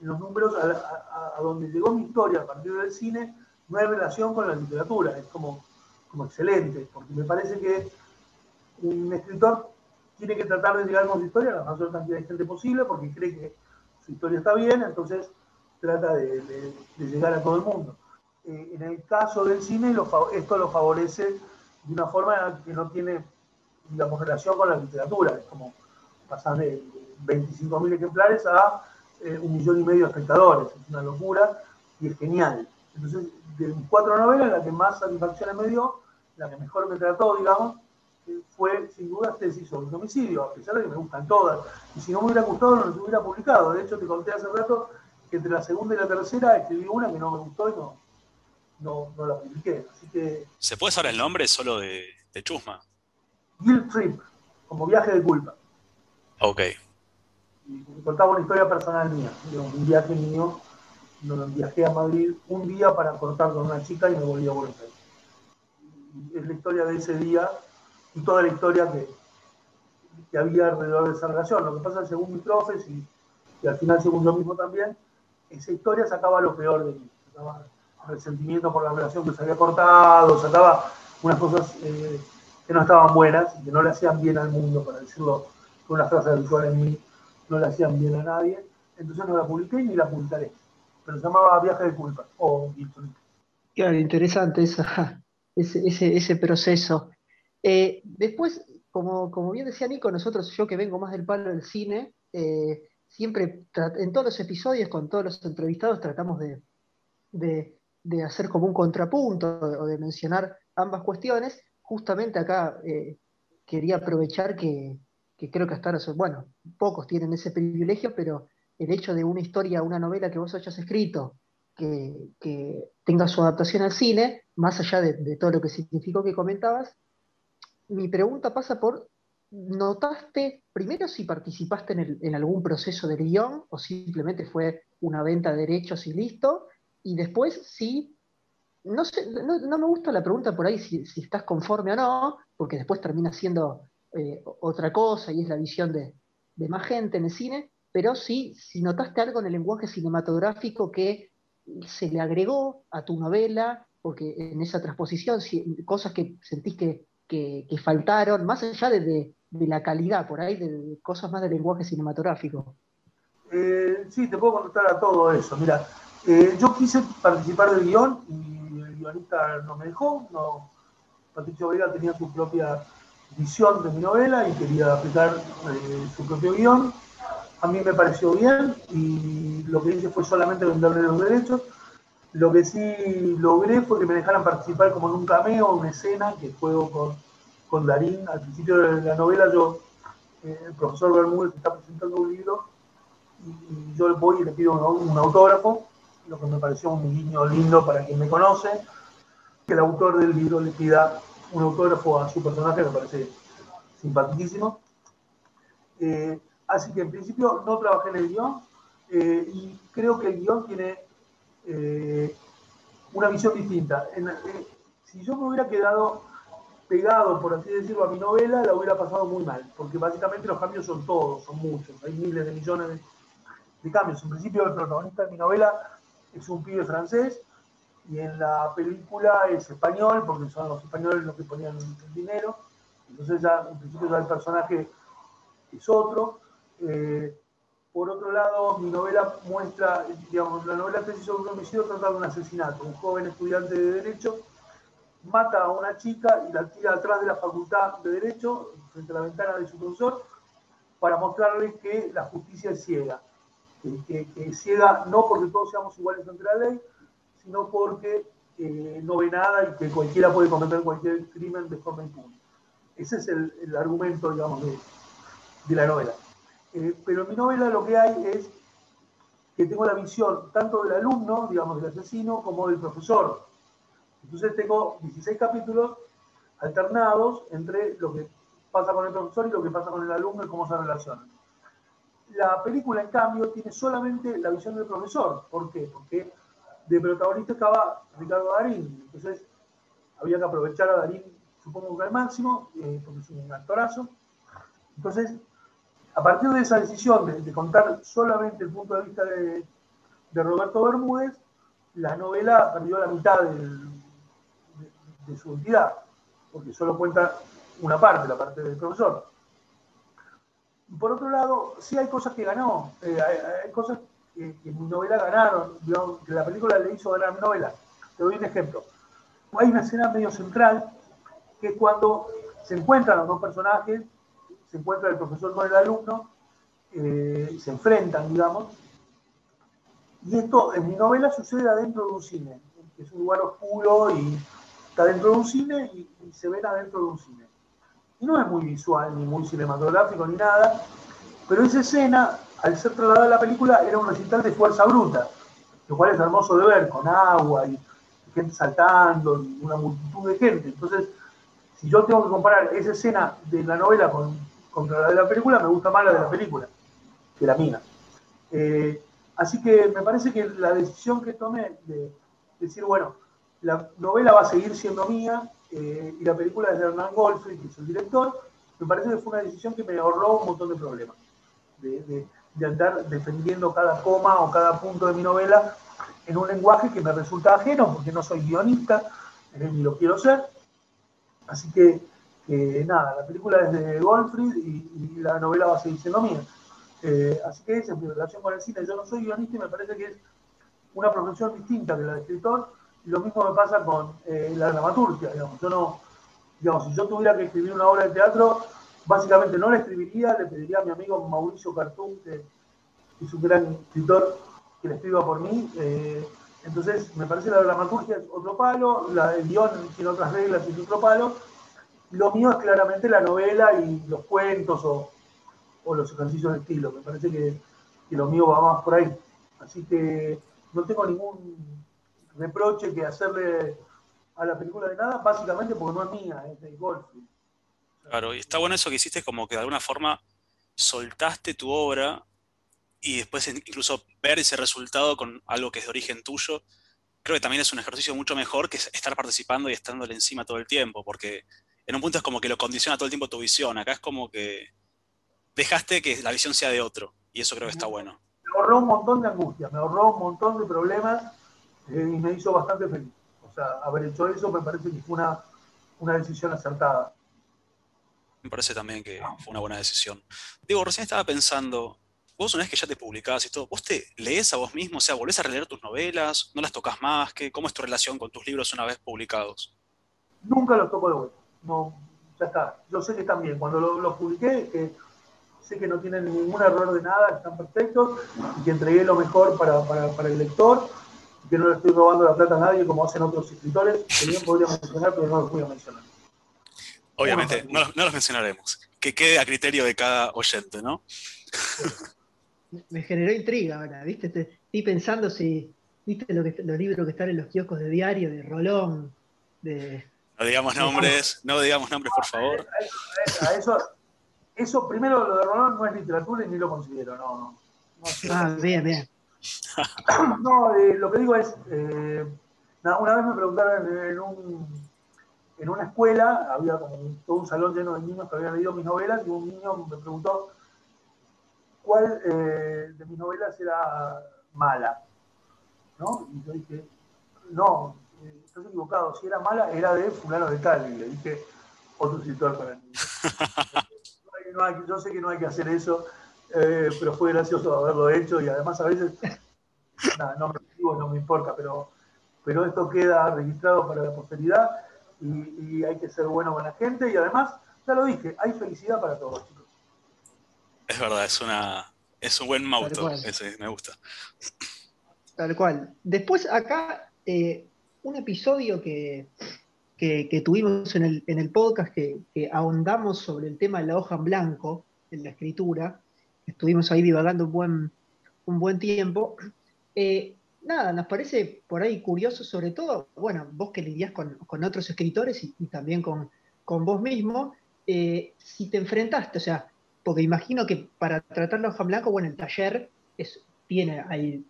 en los números a, donde llegó mi historia a partir del cine, no hay relación con la literatura. Es como, como excelente, porque me parece que un escritor tiene que tratar de llegar con su historia a la mayor cantidad de gente posible, porque cree que su historia está bien, entonces trata de, llegar a todo el mundo. Eh, en el caso del cine, esto lo favorece de una forma que no tiene, digamos, relación con la literatura. Es como pasar de 25.000 ejemplares a eh, un millón y medio de espectadores. Es una locura y es genial. Entonces, de mis cuatro novelas, la que más satisfacciones me dio, la que mejor me trató, digamos, eh, fue sin duda tesis sobre el homicidio, a pesar de que me gustan todas. Y si no me hubiera gustado, no las hubiera publicado. De hecho, te conté hace rato que entre la segunda y la tercera escribí una que no me gustó y no, no, la publiqué. Así que, ¿Se puede saber el nombre solo de, de Chusma? Guilt Trip, como viaje de culpa. Ok. Y contaba una historia personal mía, un viaje mío, viajé a Madrid un día para cortar con una chica y me volví a Buenos Aires. es la historia de ese día y toda la historia que, que había alrededor de esa relación. Lo que pasa, según mis profes y, y al final según yo mismo también, esa historia sacaba lo peor de mí. Sacaba resentimiento por la relación que se había cortado, sacaba unas cosas eh, que no estaban buenas y que no le hacían bien al mundo, para decirlo con una frase habitual en mí, no le hacían bien a nadie. Entonces no la publiqué ni la publicaré. Pero se llamaba Viaje de Culpa o Claro, interesante esa, ese, ese, proceso. Eh, después, como, como bien decía Nico, nosotros, yo que vengo más del palo del cine, eh, siempre en todos los episodios, con todos los entrevistados, tratamos de, de, hacer como un contrapunto o de mencionar ambas cuestiones. Justamente acá eh, quería aprovechar que, creo que hasta ahora, bueno, pocos tienen ese privilegio, pero el hecho de una historia, una novela que vos hayas escrito, que, tenga su adaptación al cine, más allá de, todo lo que significó que comentabas, mi pregunta pasa por ¿Notaste primero si participaste en, algún proceso de guion o simplemente fue una venta de derechos y listo? Y después si, no, sé, no, me gusta la pregunta por ahí si, estás conforme o no, porque después termina siendo eh, otra cosa y es la visión de, más gente en el cine, pero sí si notaste algo en el lenguaje cinematográfico que se le agregó a tu novela, porque en esa transposición, cosas que sentís que, faltaron, más allá de, de la calidad, por ahí, de, cosas más de lenguaje cinematográfico. Eh, sí, te puedo contestar a todo eso. Mira, eh, yo quise participar del guion y el guionista no me dejó. No, Patricio Vega tenía su propia visión de mi novela y quería aplicar eh, su propio guion. A mí me pareció bien y lo que hice fue solamente venderle los derechos. Lo que sí logré fue que me dejaran participar como en un cameo, una escena que juego con con Darín. Al principio de la novela, yo, eh, el profesor Bermúdez está presentando un libro y, yo le voy y le pido un, autógrafo, lo que me pareció un guiño lindo para quien me conoce, que el autor del libro le pida un autógrafo a su personaje, me parece simpaticísimo. Eh, así que en principio no trabajé en el guion eh, y creo que el guion tiene una visión distinta. si yo me hubiera quedado pegado, por así decirlo, a mi novela, la hubiera pasado muy mal, porque básicamente los cambios son todos, son muchos, hay miles de millones de, cambios. En principio, el protagonista de mi novela es un pibe francés y en la película es español, porque son los españoles los que ponían el dinero. Entonces, ya en principio, ya el personaje es otro. Eh, por otro lado, mi novela muestra, digamos, la novela Tesis sobre un homicidio trata de un asesinato. Un joven estudiante de Derecho mata a una chica y la tira atrás de la facultad de Derecho, frente a la ventana de su profesor, para mostrarle que la justicia es ciega. Que, es ciega no porque todos seamos iguales ante la ley, sino porque eh, no ve nada y que cualquiera puede cometer cualquier crimen de forma impune. Ese es el, argumento, digamos, de, la novela. Eh, pero en mi novela lo que hay es que tengo la visión tanto del alumno, digamos, del asesino, como del profesor, entonces tengo 16 capítulos alternados entre lo que pasa con el profesor y lo que pasa con el alumno y cómo se relacionan. La película, en cambio, tiene solamente la visión del profesor. ¿Por qué? Porque de protagonista estaba Ricardo Darín. Entonces, había que aprovechar a Darín, supongo que al máximo, eh, porque es un actorazo. Entonces, a partir de esa decisión de, contar solamente el punto de vista de, Roberto Bermúdez, la novela perdió la mitad de, su entidad, porque solo cuenta una parte, la parte del profesor. Por otro lado, sí hay cosas que ganó, eh, hay, cosas que, en mi novela ganaron, que la película le hizo ganar mi novela. Te doy un ejemplo. Hay una escena medio central que es cuando se encuentran los dos personajes, se encuentra el profesor con el alumno, eh, se enfrentan, digamos, y esto en mi novela sucede adentro de un cine, es un lugar oscuro y está dentro de un cine y, y se ven adentro de un cine. Y no es muy visual, ni muy cinematográfico, ni nada, pero esa escena, al ser trasladada a la película, era un recital de fuerza bruta, lo cual es hermoso de ver, con agua y gente saltando y una multitud de gente. Entonces, si yo tengo que comparar esa escena de la novela con, contra la de la película, me gusta más la de la película que la mía. Eh, así que me parece que la decisión que tomé de decir, bueno, la novela va a seguir siendo mía eh, y la película es de Hernán Goldfried, que es el director, me parece que fue una decisión que me ahorró un montón de problemas. De, de, andar defendiendo cada coma o cada punto de mi novela en un lenguaje que me resulta ajeno, porque no soy guionista, ni lo quiero ser. Así que, nada, la película es de Goldfried y, la novela va a seguir siendo mía. Eh, así que esa es mi relación con el cine. Yo no soy guionista y me parece que es una profesión distinta que la de escritor y lo mismo me pasa con eh, la dramaturgia, digamos. Yo no, digamos, si yo tuviera que escribir una obra de teatro, básicamente no la escribiría, le pediría a mi amigo Mauricio Cartún, que es un gran escritor, que le escriba por mí. Eh, entonces, me parece la dramaturgia es otro palo, la, el guion tiene otras reglas y es otro palo. Lo mío es claramente la novela y los cuentos o, los ejercicios de estilo. Me parece que, lo mío va más por ahí. Así que no tengo ningún reproche que hacerle a la película de nada, básicamente porque no es mía, es de golf. Claro, y está bueno eso que hiciste, como que de alguna forma soltaste tu obra y después incluso ver ese resultado con algo que es de origen tuyo, creo que también es un ejercicio mucho mejor que estar participando y estándole encima todo el tiempo, porque en un punto es como que lo condiciona todo el tiempo tu visión, acá es como que dejaste que la visión sea de otro, y eso creo que está bueno. Me ahorró un montón de angustia, me ahorró un montón de problemas eh, y me hizo bastante feliz. O sea, haber hecho eso me parece que fue una, una decisión acertada. Me parece también que fue una buena decisión. Digo, recién estaba pensando, vos una vez que ya te publicás y todo, ¿vos te lees a vos mismo? O sea, ¿volvés a releer tus novelas? ¿No las tocas más? ¿Qué, ¿Cómo es tu relación con tus libros una vez publicados? Nunca los toco de vuelta. No, ya está. Yo sé que están bien. Cuando los publiqué, que sé que no tienen ningún error de nada, están perfectos y que entregué lo mejor para, para, para el lector que no le estoy robando la plata a nadie como hacen otros escritores, que bien podría mencionar, pero no los voy a mencionar. Obviamente, no, los mencionaremos. Que quede a criterio de cada oyente, ¿no? Me generó intriga ahora, ¿viste? Estoy pensando si, ¿viste lo que, los libros que están en los kioscos de diario, de Rolón, de... No digamos nombres, no digamos nombres, por favor. A eso, eso, primero, lo de Rolón no es literatura y ni lo considero, no, no. ah, bien, bien. no, eh, lo que digo es, eh, una vez me preguntaron en, un, en una escuela, había como todo un salón lleno de niños que habían leído mis novelas y un niño me preguntó cuál eh, de mis novelas era mala. ¿no? Y yo dije, no, estás equivocado, si era mala era de fulano de tal. Y le dije, otro escritor para mí. yo sé que no hay que hacer eso, eh, pero fue gracioso haberlo hecho y además a veces, no me no me importa, pero, pero esto queda registrado para la posteridad y, hay que ser bueno con la gente y además, ya lo dije, hay felicidad para todos, chicos. Es verdad, es, una, es un buen mauto, ese, me gusta. Tal cual. Después acá, eh, un episodio que, que, tuvimos en el, en el podcast que, que, ahondamos sobre el tema de la hoja en blanco, en la escritura, estuvimos ahí divagando un buen, un buen tiempo. Eh, nada, nos parece por ahí curioso, sobre todo, bueno, vos que lidiás con, otros escritores y, también con, con vos mismo, eh, si te enfrentaste, o sea, porque imagino que para tratar la hoja en blanco, bueno, el taller es, tiene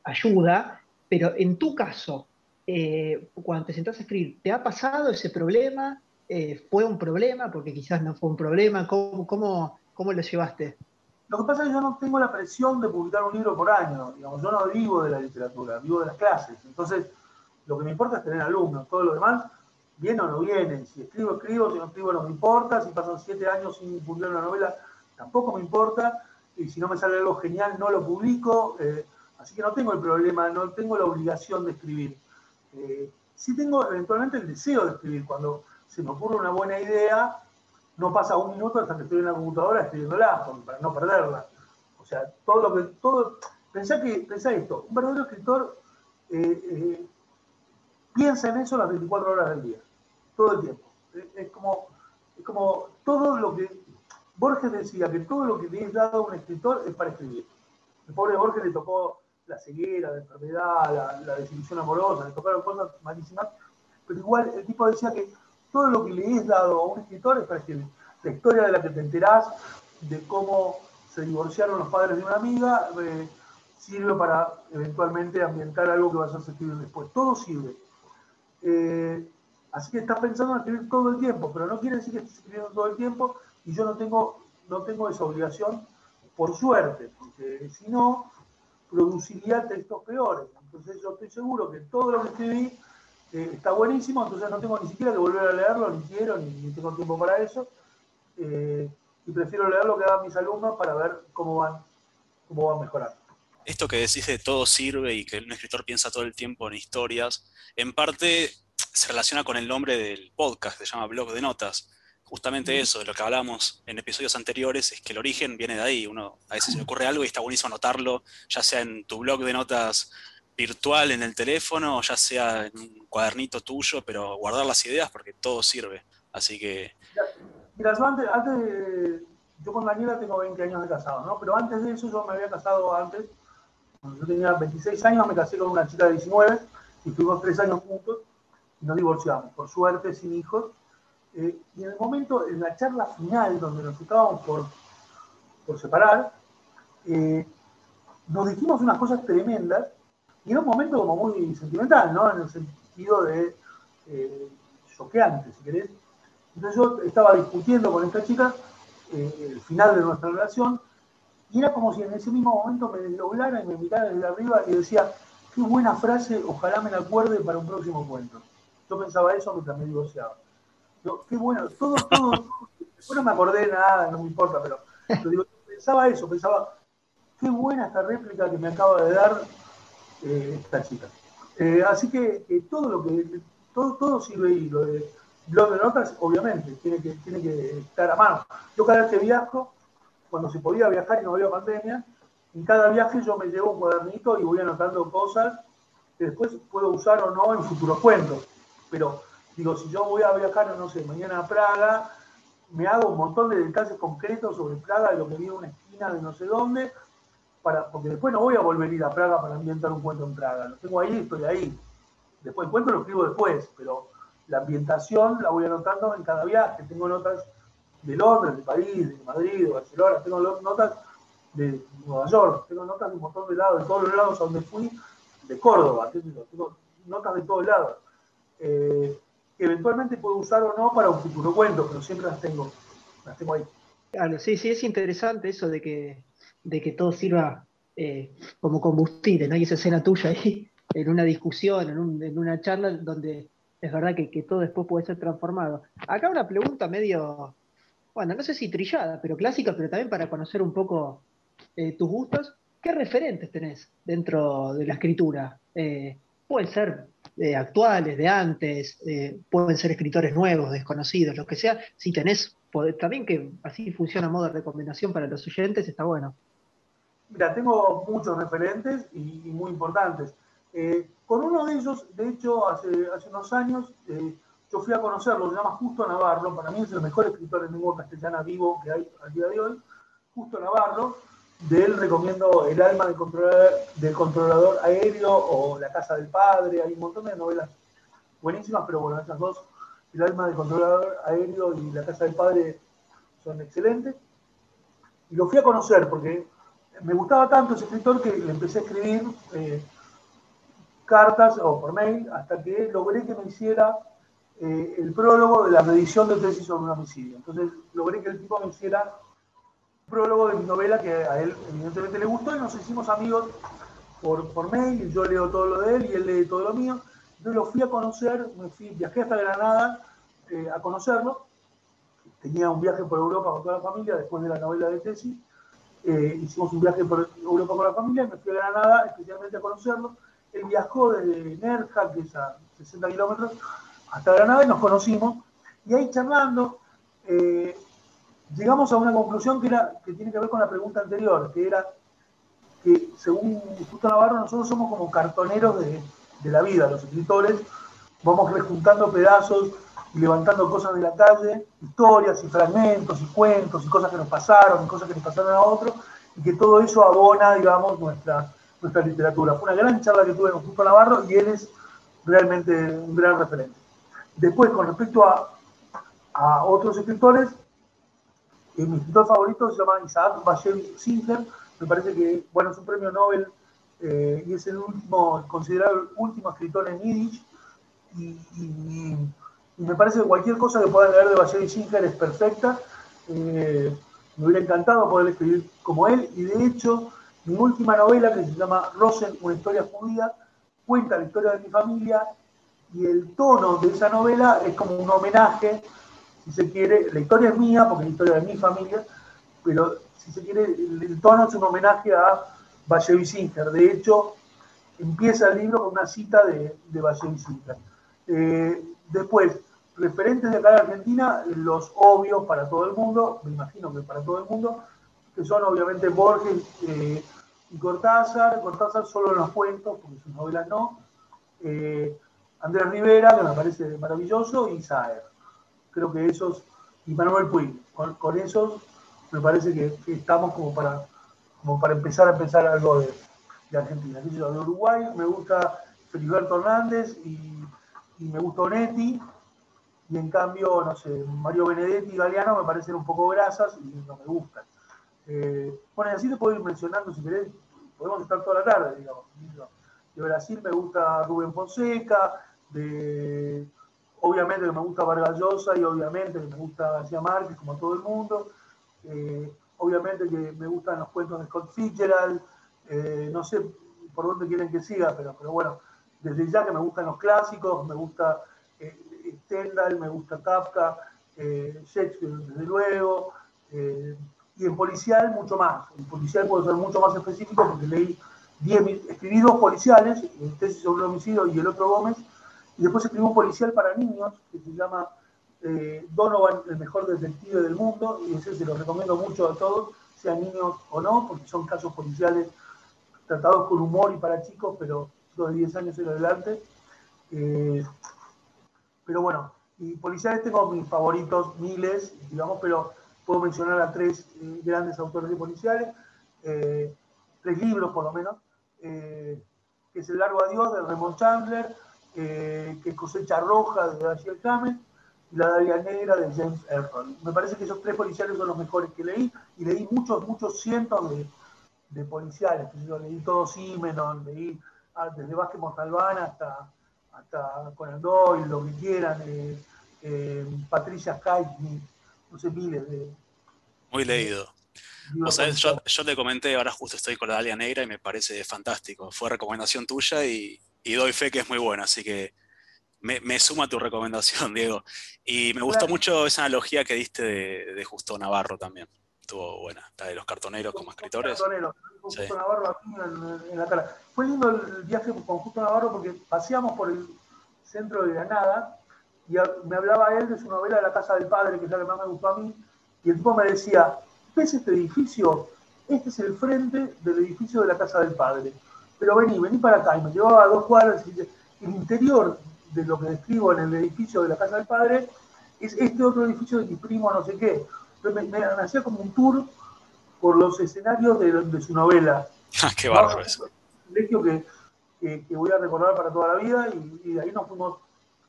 ayuda, pero en tu caso, eh, cuando te sentás a escribir, ¿te ha pasado ese problema? Eh, ¿Fue un problema? Porque quizás no fue un problema. ¿Cómo, lo llevaste? Lo que pasa es que yo no tengo la presión de publicar un libro por año. Digamos, yo no vivo de la literatura, vivo de las clases. Entonces, lo que me importa es tener alumnos. Todo lo demás, viene o no viene. Si escribo, escribo. Si no escribo, no me importa. Si pasan siete años sin publicar una novela, tampoco me importa. Y si no me sale algo genial, no lo publico. Eh, así que no tengo el problema, no tengo la obligación de escribir. Eh, sí tengo eventualmente el deseo de escribir. Cuando se me ocurre una buena idea, no pasa un minuto hasta que estoy en la computadora escribiéndola para no perderla. O sea, todo lo que. Todo, pensá, que, pensá esto: un verdadero escritor eh, eh, piensa en eso las 24 horas del día, todo el tiempo. Es, como, es como todo lo que. Borges decía que todo lo que le es dado a un escritor es para escribir. El pobre Borges le tocó la ceguera, la enfermedad, la, desilusión amorosa, le tocaron cosas malísimas, pero igual el tipo decía que todo lo que le es dado a un escritor es para escribir. La historia de la que te enterás, de cómo se divorciaron los padres de una amiga, eh, sirve para eventualmente ambientar algo que vas a escribir después. Todo sirve. Eh, así que estás pensando en escribir todo el tiempo, pero no quiere decir que estés escribiendo todo el tiempo y yo no tengo, no tengo esa obligación, por suerte, porque si no, produciría textos peores. Entonces yo estoy seguro que todo lo que escribí eh, está buenísimo, entonces no tengo ni siquiera que volver a leerlo, ni quiero, ni, tengo tiempo para eso. Eh, y prefiero leer lo que hagan mis alumnos para ver cómo van, cómo van mejorando. Esto que decís de todo sirve y que un escritor piensa todo el tiempo en historias, en parte se relaciona con el nombre del podcast, que se llama Blog de Notas. Justamente eso, de lo que hablamos en episodios anteriores, es que el origen viene de ahí. Uno a veces se le ocurre algo y está buenísimo anotarlo, ya sea en tu blog de notas virtual en el teléfono, ya sea en un cuadernito tuyo, pero guardar las ideas porque todo sirve. Así que... Mira, yo antes, yo con Daniela tengo 20 años de casado, ¿no? Pero antes de eso yo me había casado antes, cuando yo tenía 26 años, me casé con una chica de 19 y estuvimos tres años juntos y nos divorciamos, por suerte, sin hijos. Eh, y en el momento, en la charla final, donde nos estábamos por, separar, eh, nos dijimos unas cosas tremendas y era un momento como muy sentimental, ¿no? En el sentido de eh, choqueante, si querés. Entonces yo estaba discutiendo con esta chica eh, el final de nuestra relación y era como si en ese mismo momento me desdoblara y me mirara desde arriba y decía, qué buena frase, ojalá me la acuerde para un próximo cuento. Yo pensaba eso mientras me divorciaba. Yo, qué bueno, todo, todo, bueno, no me acordé de nada, no me importa, pero pensaba eso, pensaba, qué buena esta réplica que me acaba de dar eh, esta chica. Eh, así que todo lo que todo, todo sirve y lo de blog de notas, obviamente, tiene que, tiene que estar a mano. Yo cada vez que viajo, cuando se podía viajar y no había pandemia, en cada viaje yo me llevo un cuadernito y voy anotando cosas que después puedo usar o no en futuros cuentos. Pero digo, si yo voy a viajar, no sé, mañana a Praga, me hago un montón de detalles concretos sobre Praga, de lo que vi en una esquina de no sé dónde, porque después no voy a volver a ir a Praga para ambientar un cuento en Praga. Lo tengo ahí, estoy ahí. Después el cuento lo escribo después, pero la ambientación la voy anotando en cada viaje. Tengo notas de Londres, de París, de Madrid, de Barcelona, tengo notas de Nueva York, tengo notas de un montón de lados, de todos los lados a donde fui, de Córdoba, tengo notas de todos lados. Eh, que eventualmente puedo usar o no para un futuro cuento, pero siempre las tengo, las tengo ahí. Claro, sí, sí, es interesante eso de que de que todo sirva eh, como combustible, ¿no? Y esa escena tuya ahí, en una discusión, en, una charla, donde es verdad que, todo después puede ser transformado. Acá una pregunta medio, bueno, no sé si trillada, pero clásica, pero también para conocer un poco eh, tus gustos. ¿Qué referentes tenés dentro de la escritura? Eh, pueden ser actuales, de antes, pueden ser escritores nuevos, desconocidos, lo que sea. Si tenés, también que así funciona modo de recomendación para los oyentes, está bueno. Mira, tengo muchos referentes y, muy importantes. Eh, con uno de ellos, de hecho, hace, hace unos años, eh, yo fui a conocerlo, se llama Justo Navarro, para mí es el mejor escritor en lengua castellana vivo que hay al día de hoy, Justo Navarro, de él recomiendo El alma del controlador, del controlador aéreo o La casa del padre, hay un montón de novelas buenísimas, pero bueno, esas dos El alma del controlador aéreo y La casa del padre son excelentes. Y lo fui a conocer porque me gustaba tanto ese escritor que le empecé a escribir eh, cartas o por mail hasta que logré que me hiciera eh, el prólogo de la medición de tesis sobre un homicidio. Entonces logré que el tipo me hiciera prólogo de mi novela que a él evidentemente le gustó y nos hicimos amigos por, por mail. Yo leo todo lo de él y él lee todo lo mío. Entonces lo fui a conocer, me fui, viajé hasta Granada eh, a conocerlo. Tenía un viaje por Europa con toda la familia después de la novela de tesis. Eh, hicimos un viaje por Europa con la familia, me fui a Granada especialmente a conocerlo. Él viajó desde Nerja, que es a 60 kilómetros, hasta Granada y nos conocimos. Y ahí charlando, eh, llegamos a una conclusión que, tiene que ver con la pregunta anterior, que era que según Justo Navarro nosotros somos como cartoneros de, la vida, los escritores, vamos rejuntando pedazos y levantando cosas de la calle, historias y fragmentos y cuentos y cosas que nos pasaron y cosas que nos pasaron a otros, y que todo eso abona, digamos, nuestra, literatura. Fue una gran charla que tuve con Justo Navarro y él es realmente un gran referente. Después, con respecto a otros escritores, eh, mi escritor favorito se llama Isaac Bashevis Singer, me parece que, bueno, es un premio Nobel eh, y es el último, considerado el último escritor en Yiddish, y, me parece que cualquier cosa que puedan leer de Bashevis Singer es perfecta. Eh, me hubiera encantado poder escribir como él, y de hecho, mi última novela, que se llama Rosen, una historia judía, cuenta la historia de mi familia. Y el tono de esa novela es como un homenaje, si se quiere, la historia es mía, porque es la historia de mi familia, pero si se quiere, el, tono es un homenaje a Valle Singer. De hecho, empieza el libro con una cita de, de Valle eh, después, referentes de acá de Argentina, los obvios para todo el mundo, me imagino que para todo el mundo, que son obviamente Borges eh, y Cortázar. Cortázar solo en los cuentos, porque sus novelas no. Eh, Andrés Rivera, que me parece maravilloso, y Saer. Creo que esos, y Manuel Puig, con, esos me parece que, estamos como para, como para empezar a pensar algo de, Argentina. De Uruguay me gusta Feliberto Hernández y, me gusta Onetti, y en cambio, no sé, Mario Benedetti y Galeano me parecen un poco grasas y no me gustan. Eh, bueno, y así te puedo ir mencionando, si querés, podemos estar toda la tarde, digamos. De Brasil me gusta Rubén Fonseca, de, obviamente que me gusta Vargas Llosa y obviamente que me gusta García Márquez, como todo el mundo. Eh, obviamente que me gustan los cuentos de Scott Fitzgerald. Eh, no sé por dónde quieren que siga, pero, pero bueno, desde ya que me gustan los clásicos, me gusta eh, Stendhal, me gusta Kafka, Shakespeare, desde luego. y en policial, mucho más. En policial puedo ser mucho más específico porque leí 10, escribí dos policiales, el tesis sobre el homicidio y el otro Gómez, y después escribí un policial para niños que se llama eh, Donovan, el mejor detective del mundo, y ese se lo recomiendo mucho a todos, sean niños o no, porque son casos policiales tratados con humor y para chicos, pero chicos de 10 años en adelante. Eh, pero bueno, y policiales tengo mis favoritos, miles, digamos, pero puedo mencionar a tres eh, grandes autores de policiales, tres libros por lo menos, que es El largo adiós de Raymond Chandler, eh, que Cosecha Roja de Dashiell Kamen y La Daria Negra de James Ellroy. Me parece que esos tres policiales son los mejores que leí y leí muchos, muchos cientos de, de policiales. Yo leí todo Simenon, leí ah, desde Vázquez Montalbán hasta, hasta Conan Doyle, lo que quieran, eh, eh, Patricia Kaitny, no sé, miles de. Muy leído. O sea, yo, yo, te comenté, ahora justo estoy con la Dalia Negra y me parece fantástico. Fue recomendación tuya y, y doy fe que es muy buena, así que me, suma tu recomendación, Diego. Y me gustó mucho esa analogía que diste de, Justo Navarro también. Estuvo buena, la de los cartoneros como escritores. Justo Navarro en, la cara. Fue lindo el viaje con Justo Navarro porque paseamos por el centro de Granada y me hablaba él de su novela La Casa del Padre, que es la que más me gustó a mí, y el tipo me decía, ¿ves este edificio? Este es el frente del edificio de la Casa del Padre pero vení, vení para acá. Y me llevaba a dos cuadras y el interior de lo que describo en el edificio de la casa del padre es este otro edificio de mi primo no sé qué. Entonces me, hacía como un tour por los escenarios de, su novela. Ah, qué bárbaro eso. Un colegio que, que, voy a recordar para toda la vida y, de ahí nos fuimos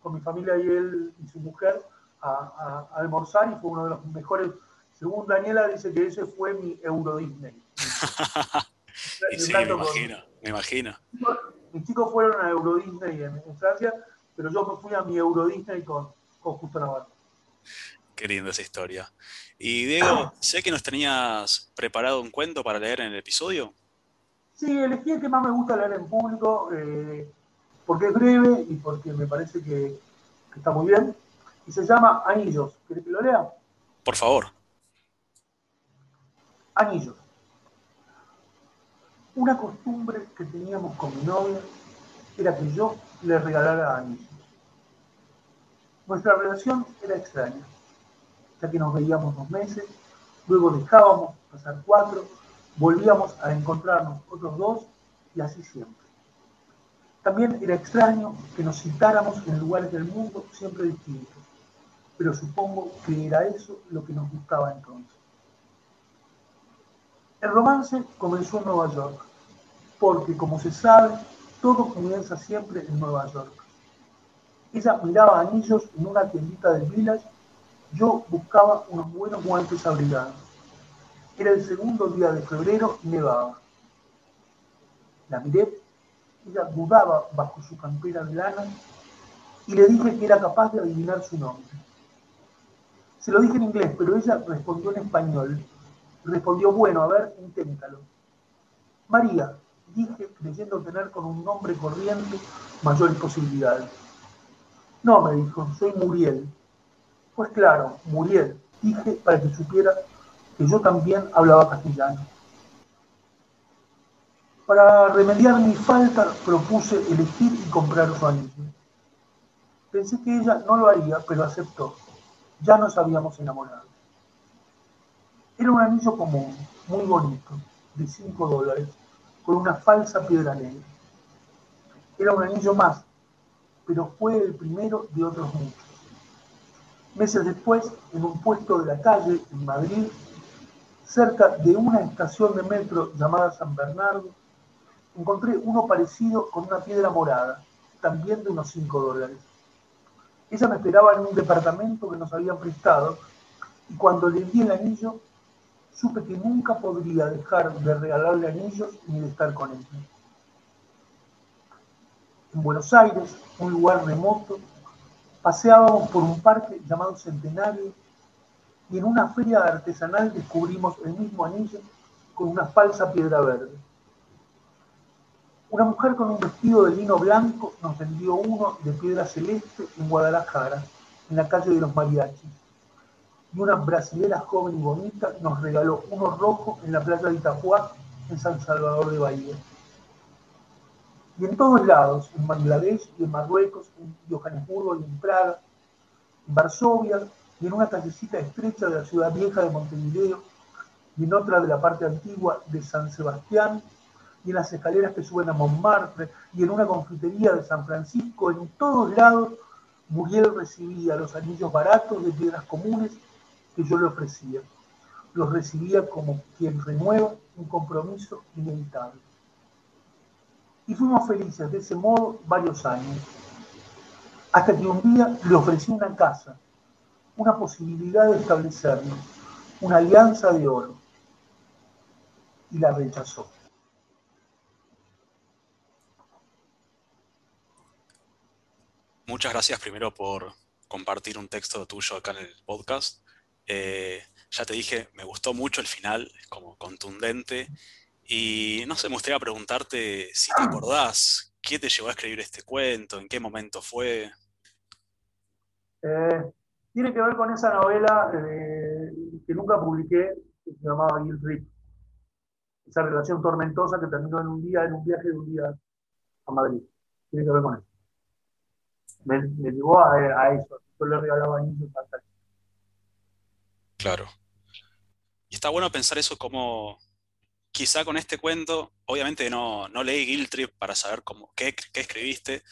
con mi familia y él y su mujer a, almorzar y fue uno de los mejores. Según Daniela, dice que ese fue mi Euro Disney. sí, me imagino, me imagino. Mis chicos fueron a Euro Disney en, Francia, pero yo me fui a mi Euro Disney con, con Justo Navarro. Qué linda esa historia. Y Diego, sé que nos tenías preparado un cuento para leer en el episodio. Sí, elegí el que más me gusta leer en público, eh, porque es breve y porque me parece que, está muy bien. Y se llama Anillos. ¿Quieres que lo lea? Por favor. Anillos. Una costumbre que teníamos con mi novia era que yo le regalara anillos. Nuestra relación era extraña, ya que nos veíamos dos meses, luego dejábamos pasar cuatro volvíamos a encontrarnos otros dos y así siempre. También era extraño que nos citáramos en lugares del mundo siempre distintos, pero supongo que era eso lo que nos gustaba entonces. El romance comenzó en Nueva York, porque como se sabe, todo comienza siempre en Nueva York. Ella miraba anillos en una tiendita del village, yo buscaba unos buenos guantes abrigados. Era el segundo día de febrero y nevaba. La miré, ella dudaba bajo su campera de lana y le dije que era capaz de adivinar su nombre. Se lo dije en inglés, pero ella respondió en español. Respondió, bueno, a ver, inténtalo. María, dije, creyendo tener con un nombre corriente mayores posibilidades. No, me dijo, soy Muriel. Pues claro, Muriel, dije para que supiera que yo también hablaba castellano. Para remediar mi falta propuse elegir y comprar su anillo. Pensé que ella no lo haría, pero aceptó. Ya nos habíamos enamorado. Era un anillo común, muy bonito, de 5 dólares, con una falsa piedra negra. Era un anillo más, pero fue el primero de otros muchos. Meses después, en un puesto de la calle en Madrid, cerca de una estación de metro llamada San Bernardo, encontré uno parecido con una piedra morada, también de unos 5 dólares. Ella me esperaba en un departamento que nos habían prestado y cuando le di el anillo, supe que nunca podría dejar de regalarle anillos ni de estar con ella. En Buenos Aires, un lugar remoto, paseábamos por un parque llamado Centenario y en una feria artesanal descubrimos el mismo anillo con una falsa piedra verde. Una mujer con un vestido de lino blanco nos vendió uno de piedra celeste en Guadalajara, en la calle de los mariachis. Y una brasilera joven y bonita nos regaló uno rojo en la playa de Itapuá, en San Salvador de Bahía. Y en todos lados, en Bangladesh y en Marruecos, en Johannesburgo en Praga, en Varsovia, y en una callecita estrecha de la ciudad vieja de Montevideo, y en otra de la parte antigua de San Sebastián, y en las escaleras que suben a Montmartre, y en una confitería de San Francisco, en todos lados, Muriel recibía los anillos baratos de piedras comunes que yo le ofrecía. Los recibía como quien renueva un compromiso inevitable. Y fuimos felices de ese modo varios años, hasta que un día le ofrecí una casa una posibilidad de establecernos una alianza de oro y la rechazó. Muchas gracias primero por compartir un texto tuyo acá en el podcast. Eh, ya te dije, me gustó mucho el final, como contundente. Y no sé, me gustaría preguntarte si te acordás, ¿qué te llevó a escribir este cuento? ¿En qué momento fue? Eh, tiene que ver con esa novela eh, que nunca publiqué, que se llamaba Guild Trip. Esa relación tormentosa que terminó en un día, en un viaje de un día a Madrid. Tiene que ver con eso. Me, llevó a, eso. Yo le regalaba anillos a Claro. Y está bueno pensar eso como, quizá con este cuento, obviamente no, no leí Guild Trip para saber cómo, qué, qué escribiste,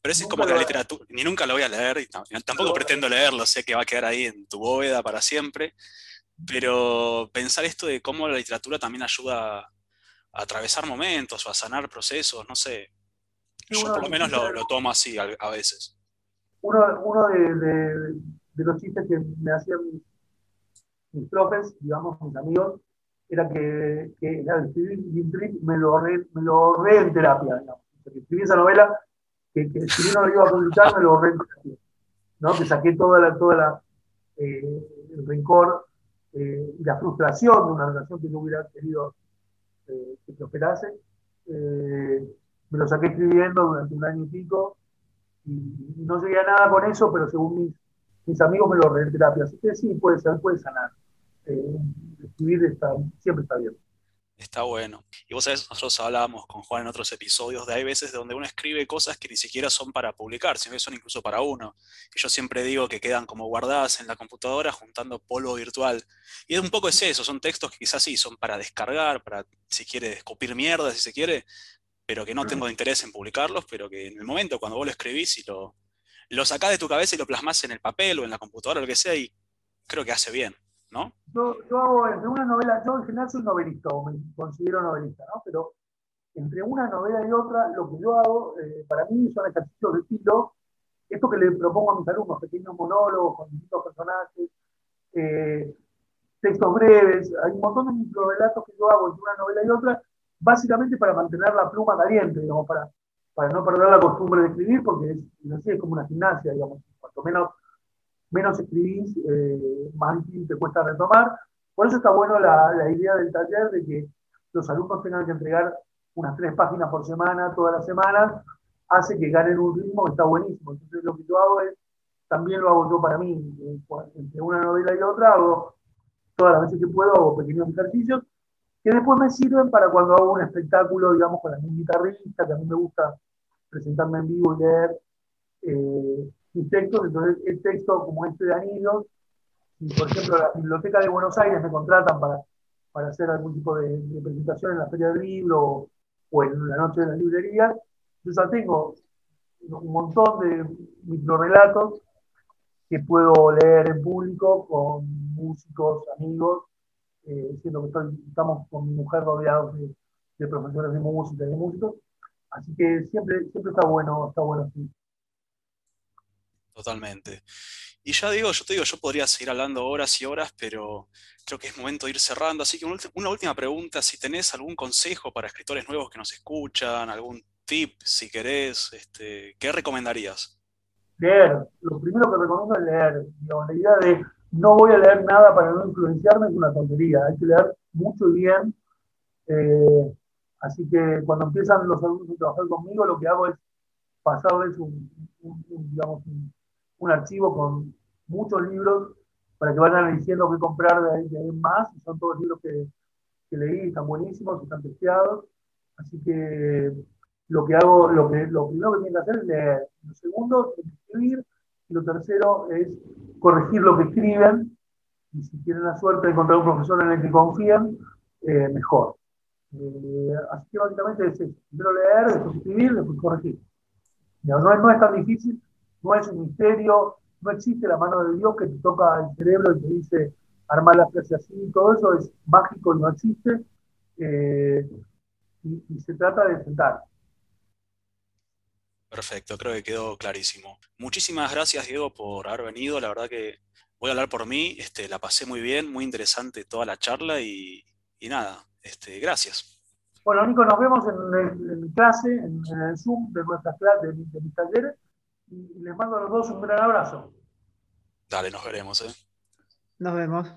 pero es como que la literatura, ni nunca lo voy a leer, y tampoco pretendo leerlo, sé que va a quedar ahí en tu bóveda para siempre, pero pensar esto de cómo la literatura también ayuda a atravesar momentos o a sanar procesos, no sé, yo por lo menos lo, tomo así a, veces. uno, uno de, los chistes que me hacían mis, profes, digamos, mis amigos, era que, que al escribir Trip me lo re, me lo re en terapia, digamos. Que escribí esa novela, que, que si no lo iba a publicar, me lo re en terapia. ¿no? Que saqué toda la, toda eh, el rencor eh, y la frustración de una relación que no hubiera querido eh, que prosperase. me lo saqué escribiendo durante un año y pico y, no llegué a nada con eso, pero según mis, mis amigos me lo re en terapia. Así que sí, puede ser, puede sanar. Escribir está, siempre está bien. Está bueno. Y vos sabés, nosotros hablábamos con Juan en otros episodios de hay veces donde uno escribe cosas que ni siquiera son para publicar, sino que son incluso para uno. Y yo siempre digo que quedan como guardadas en la computadora juntando polvo virtual. Y es un poco es eso, son textos que quizás sí son para descargar, para si quiere escupir mierda, si se quiere, pero que no tengo interés en publicarlos, pero que en el momento cuando vos lo escribís y lo, lo sacás de tu cabeza y lo plasmás en el papel o en la computadora o lo que sea, y creo que hace bien. Yo, yo hago entre una novela, yo en general soy novelista, o me considero novelista, ¿no? Pero entre una novela y otra, lo que yo hago, eh, para mí son ejercicios de estilo, esto que le propongo a mis alumnos, pequeños monólogos con distintos personajes, eh, textos breves, hay un montón de microrelatos que yo hago entre una novela y otra, básicamente para mantener la pluma caliente, digamos, para, para no perder la costumbre de escribir, porque es, es como una gimnasia, digamos, cuanto menos menos escribís, eh, más difícil te cuesta retomar. Por eso está bueno la, idea del taller de que los alumnos tengan que entregar unas tres páginas por semana, todas las semanas, hace que ganen un ritmo que está buenísimo. Entonces lo que yo hago es, también lo hago yo para mí, eh, entre una novela y otra, hago todas las veces que puedo, hago pequeños ejercicios, que después me sirven para cuando hago un espectáculo, digamos, con algún guitarrista, que a mí me gusta presentarme en vivo y leer. Eh, textos, entonces el texto como este de Anillos, y por ejemplo la Biblioteca de Buenos Aires me contratan para, para hacer algún tipo de, presentación en la Feria del Libro o, en la Noche de las Librerías, yo ya tengo un montón de microrelatos que puedo leer en público con músicos, amigos, eh, siendo que estamos con mi mujer rodeados de, de profesores de música y de músicos. Así que siempre, siempre está bueno, está bueno así. Totalmente. Y ya digo, yo te digo, yo podría seguir hablando horas y horas, pero creo que es momento de ir cerrando. Así que una última pregunta, si tenés algún consejo para escritores nuevos que nos escuchan, algún tip, si querés, este, ¿qué recomendarías? Leer. Lo primero que recomiendo es leer. la idea de no voy a leer nada para no influenciarme es una tontería. Hay que leer mucho bien. Eh, así que cuando empiezan los alumnos a trabajar conmigo, lo que hago es pasarles un, digamos, un un archivo con muchos libros para que vayan diciendo qué comprar de ahí, de ahí más. Son todos libros que, que, leí, están buenísimos, están testeados. Así que lo que hago, lo, que, lo primero que tienen que hacer es leer. Lo segundo es escribir. Y lo tercero es corregir lo que escriben. Y si tienen la suerte de encontrar un profesor en el que confían, eh, mejor. Eh, así que básicamente es eso. Primero leer, después escribir, después corregir. No, no es tan difícil no es un misterio, no existe la mano de Dios que te toca el cerebro y te dice armar la frase así, todo eso es mágico y no existe, eh, y, se trata de sentar. Perfecto, creo que quedó clarísimo. Muchísimas gracias, Diego, por haber venido. La verdad que voy a hablar por mí, este, la pasé muy bien, muy interesante toda la charla y, nada, este, gracias. Bueno, Nico, nos vemos en, mi clase, en, el Zoom de nuestras clases, de mis talleres y les mando a los dos un gran abrazo. Dale, nos veremos. ¿eh? Nos vemos.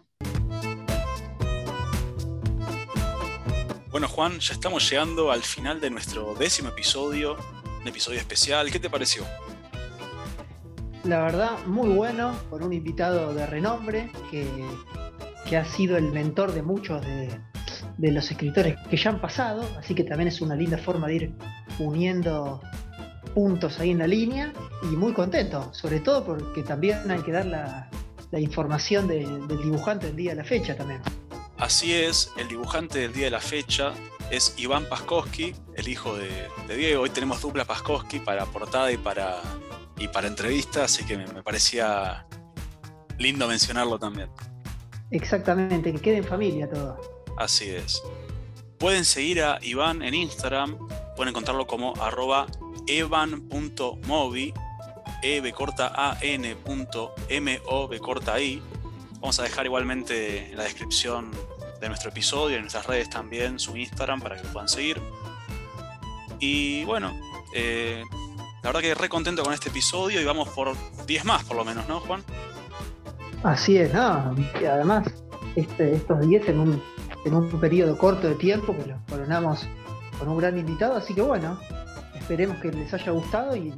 Bueno, Juan, ya estamos llegando al final de nuestro décimo episodio, un episodio especial. ¿Qué te pareció? La verdad, muy bueno, con un invitado de renombre que, que ha sido el mentor de muchos de, de los escritores que ya han pasado, así que también es una linda forma de ir uniendo puntos ahí en la línea y muy contento, sobre todo porque también hay que dar la, información del dibujante del día de la fecha también. Así es, el dibujante del día de la fecha es Iván Paskowski, el hijo de, Diego. Hoy tenemos dupla Paskowski para portada y para, y para entrevista, así que me, me parecía lindo mencionarlo también. Exactamente, que quede en familia todo. Así es. Pueden seguir a Iván en Instagram, pueden encontrarlo como arroba evan.movi e corta a n punto m o corta i. Vamos a dejar igualmente en la descripción de nuestro episodio, en nuestras redes también, su Instagram para que lo puedan seguir. Y bueno, eh, la verdad que re contento con este episodio y vamos por 10 más por lo menos, ¿no, Juan? Así es, ¿no? Y además, este, estos 10 en un, en un periodo corto de tiempo que los coronamos con un gran invitado, así que bueno, esperemos que les haya gustado y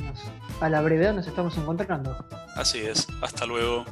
a la brevedad nos estamos encontrando. Así es, hasta luego.